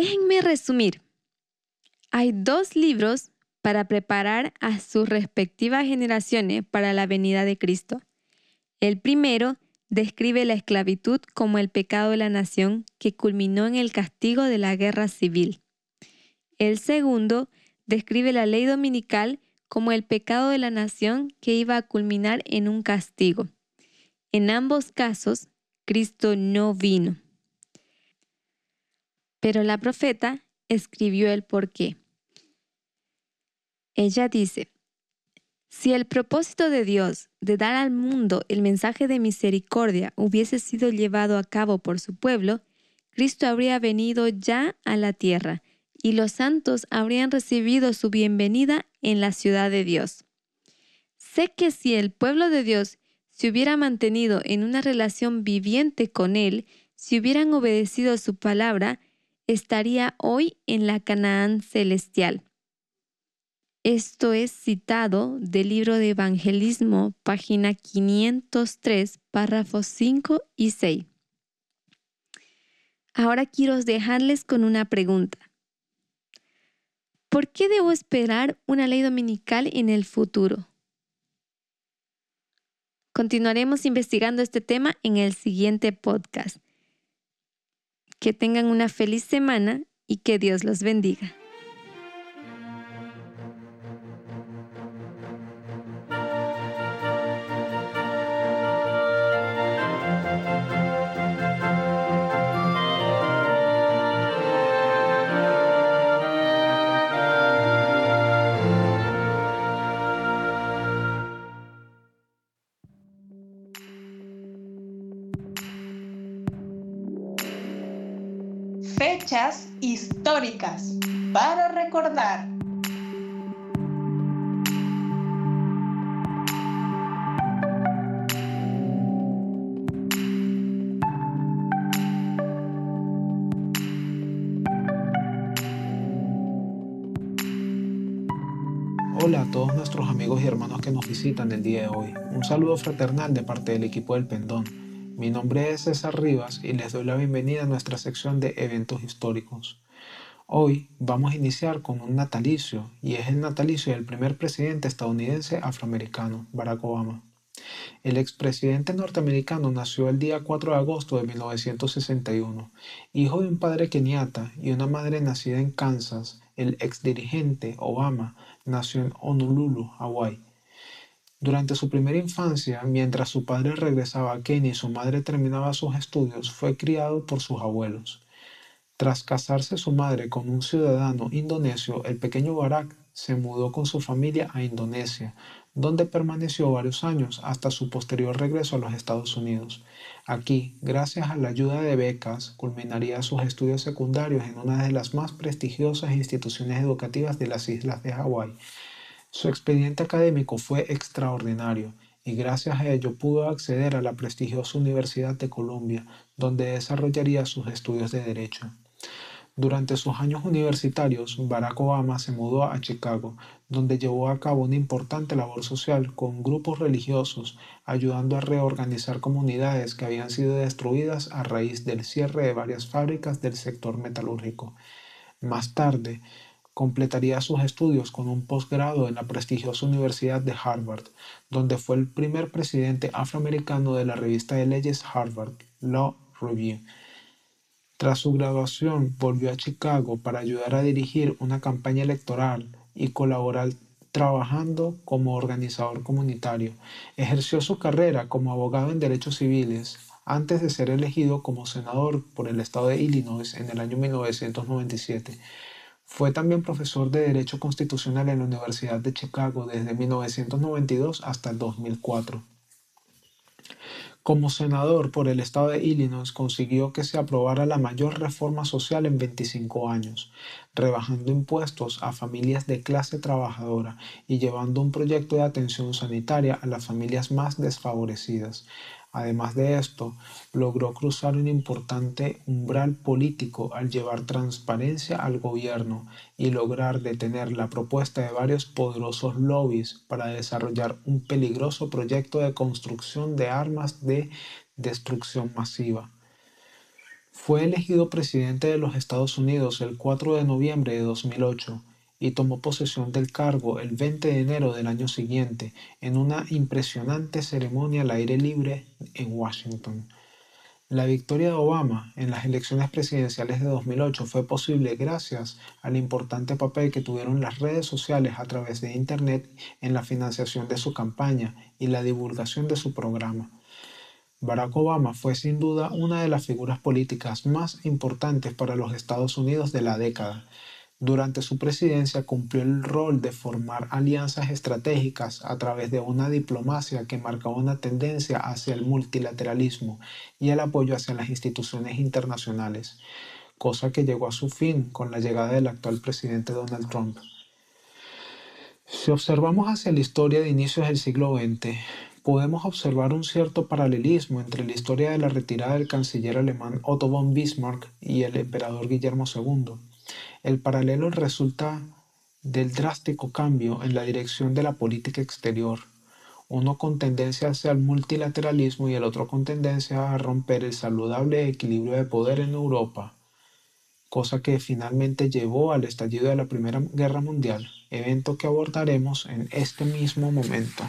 Déjenme resumir. Hay dos libros para preparar a sus respectivas generaciones para la venida de Cristo. El primero describe la esclavitud como el pecado de la nación que culminó en el castigo de la guerra civil. El segundo describe la ley dominical como el pecado de la nación que iba a culminar en un castigo. En ambos casos, Cristo no vino. Pero la profeta escribió el porqué. Ella dice, si el propósito de Dios de dar al mundo el mensaje de misericordia hubiese sido llevado a cabo por su pueblo, Cristo habría venido ya a la tierra y los santos habrían recibido su bienvenida en la ciudad de Dios. Sé que si el pueblo de Dios se hubiera mantenido en una relación viviente con Él, si hubieran obedecido su palabra, estaría hoy en la Canaán celestial. Esto es citado del libro de Evangelismo, página 503, párrafos 5 y 6. Ahora quiero dejarles con una pregunta. ¿Por qué debo esperar una ley dominical en el futuro? Continuaremos investigando este tema en el siguiente podcast. Que tengan una feliz semana y que Dios los bendiga. Fechas históricas para recordar. Hola a todos nuestros amigos y hermanos que nos visitan el día de hoy. Un saludo fraternal de parte del equipo del Pendón. Mi nombre es César Rivas y les doy la bienvenida a nuestra sección de eventos históricos. Hoy vamos a iniciar con un natalicio y es el natalicio del primer presidente estadounidense afroamericano, Barack Obama. El expresidente norteamericano nació el día 4 de agosto de 1961. Hijo de un padre keniata y una madre nacida en Kansas, el exdirigente Obama nació en Honolulu, Hawái. Durante su primera infancia, mientras su padre regresaba a Kenia y su madre terminaba sus estudios, fue criado por sus abuelos. Tras casarse su madre con un ciudadano indonesio, el pequeño Barak se mudó con su familia a Indonesia, donde permaneció varios años hasta su posterior regreso a los Estados Unidos. Aquí, gracias a la ayuda de becas, culminaría sus estudios secundarios en una de las más prestigiosas instituciones educativas de las islas de Hawái. Su expediente académico fue extraordinario y gracias a ello pudo acceder a la prestigiosa Universidad de Columbia, donde desarrollaría sus estudios de Derecho. Durante sus años universitarios, Barack Obama se mudó a Chicago, donde llevó a cabo una importante labor social con grupos religiosos, ayudando a reorganizar comunidades que habían sido destruidas a raíz del cierre de varias fábricas del sector metalúrgico. Más tarde, completaría sus estudios con un posgrado en la prestigiosa Universidad de Harvard, donde fue el primer presidente afroamericano de la revista de leyes Harvard Law Review. Tras su graduación, volvió a Chicago para ayudar a dirigir una campaña electoral y colaborar trabajando como organizador comunitario. Ejerció su carrera como abogado en derechos civiles antes de ser elegido como senador por el estado de Illinois en el año 1997. Fue también profesor de Derecho Constitucional en la Universidad de Chicago desde 1992 hasta el 2004. Como senador por el estado de Illinois consiguió que se aprobara la mayor reforma social en 25 años, rebajando impuestos a familias de clase trabajadora y llevando un proyecto de atención sanitaria a las familias más desfavorecidas, Además de esto, logró cruzar un importante umbral político al llevar transparencia al gobierno y lograr detener la propuesta de varios poderosos lobbies para desarrollar un peligroso proyecto de construcción de armas de destrucción masiva. Fue elegido presidente de los Estados Unidos el 4 de noviembre de 2008 y tomó posesión del cargo el 20 de enero del año siguiente en una impresionante ceremonia al aire libre en Washington. La victoria de Obama en las elecciones presidenciales de 2008 fue posible gracias al importante papel que tuvieron las redes sociales a través de Internet en la financiación de su campaña y la divulgación de su programa. Barack Obama fue sin duda una de las figuras políticas más importantes para los Estados Unidos de la década durante su presidencia cumplió el rol de formar alianzas estratégicas a través de una diplomacia que marcaba una tendencia hacia el multilateralismo y el apoyo hacia las instituciones internacionales, cosa que llegó a su fin con la llegada del actual presidente Donald Trump. Si observamos hacia la historia de inicios del siglo XX, podemos observar un cierto paralelismo entre la historia de la retirada del canciller alemán Otto von Bismarck y el emperador Guillermo II. El paralelo resulta del drástico cambio en la dirección de la política exterior, uno con tendencia hacia el multilateralismo y el otro con tendencia a romper el saludable equilibrio de poder en Europa, cosa que finalmente llevó al estallido de la Primera Guerra Mundial, evento que abordaremos en este mismo momento.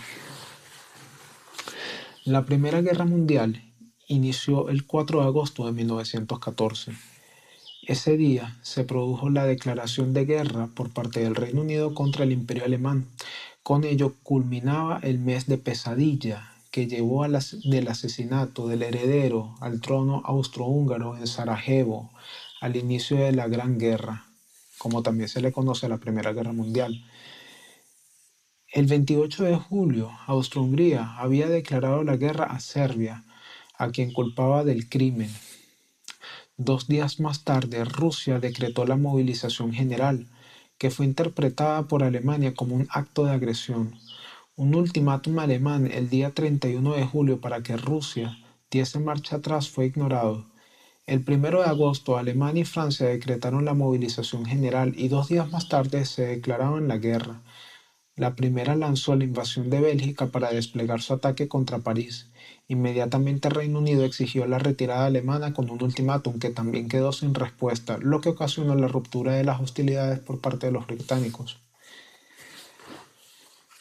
La Primera Guerra Mundial inició el 4 de agosto de 1914 ese día se produjo la declaración de guerra por parte del Reino Unido contra el Imperio Alemán. Con ello culminaba el mes de pesadilla que llevó al asesinato del heredero al trono austrohúngaro en Sarajevo al inicio de la Gran Guerra, como también se le conoce la Primera Guerra Mundial. El 28 de julio, Austro-Hungría había declarado la guerra a Serbia, a quien culpaba del crimen Dos días más tarde, Rusia decretó la movilización general, que fue interpretada por Alemania como un acto de agresión. Un ultimátum alemán el día 31 de julio para que Rusia diese marcha atrás fue ignorado. El 1 de agosto, Alemania y Francia decretaron la movilización general y dos días más tarde se declararon la guerra. La primera lanzó la invasión de Bélgica para desplegar su ataque contra París. Inmediatamente Reino Unido exigió la retirada alemana con un ultimátum que también quedó sin respuesta, lo que ocasionó la ruptura de las hostilidades por parte de los británicos.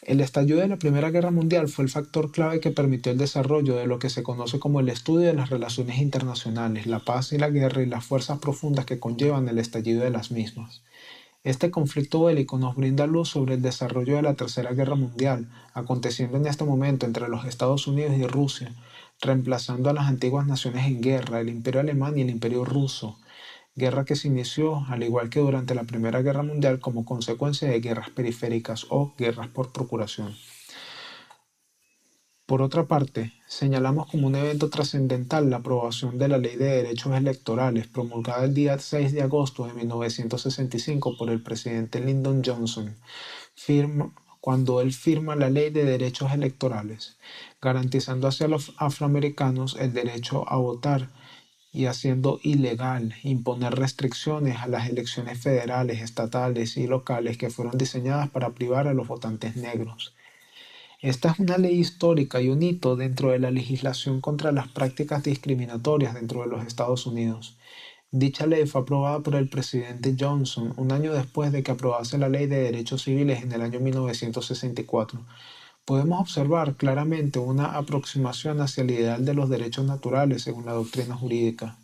El estallido de la Primera Guerra Mundial fue el factor clave que permitió el desarrollo de lo que se conoce como el estudio de las relaciones internacionales, la paz y la guerra y las fuerzas profundas que conllevan el estallido de las mismas. Este conflicto bélico nos brinda luz sobre el desarrollo de la Tercera Guerra Mundial, aconteciendo en este momento entre los Estados Unidos y Rusia, reemplazando a las antiguas naciones en guerra, el Imperio Alemán y el Imperio Ruso, guerra que se inició, al igual que durante la Primera Guerra Mundial, como consecuencia de guerras periféricas o guerras por procuración. Por otra parte, señalamos como un evento trascendental la aprobación de la Ley de Derechos Electorales promulgada el día 6 de agosto de 1965 por el presidente Lyndon Johnson, cuando él firma la Ley de Derechos Electorales, garantizando hacia los afroamericanos el derecho a votar y haciendo ilegal imponer restricciones a las elecciones federales, estatales y locales que fueron diseñadas para privar a los votantes negros esta es una ley histórica y un hito dentro de la legislación contra las prácticas discriminatorias dentro de los Estados Unidos. Dicha ley fue aprobada por el presidente Johnson un año después de que aprobase la Ley de Derechos Civiles en el año 1964. Podemos observar claramente una aproximación hacia el ideal de los derechos naturales según la doctrina jurídica.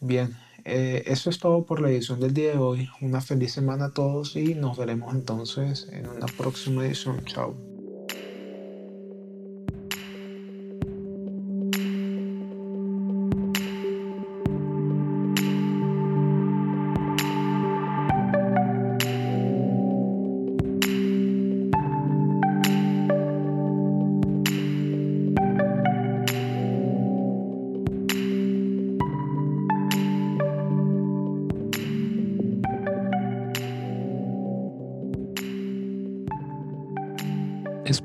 Bien, eh, eso es todo por la edición del día de hoy. Una feliz semana a todos y nos veremos entonces en una próxima edición. Chao.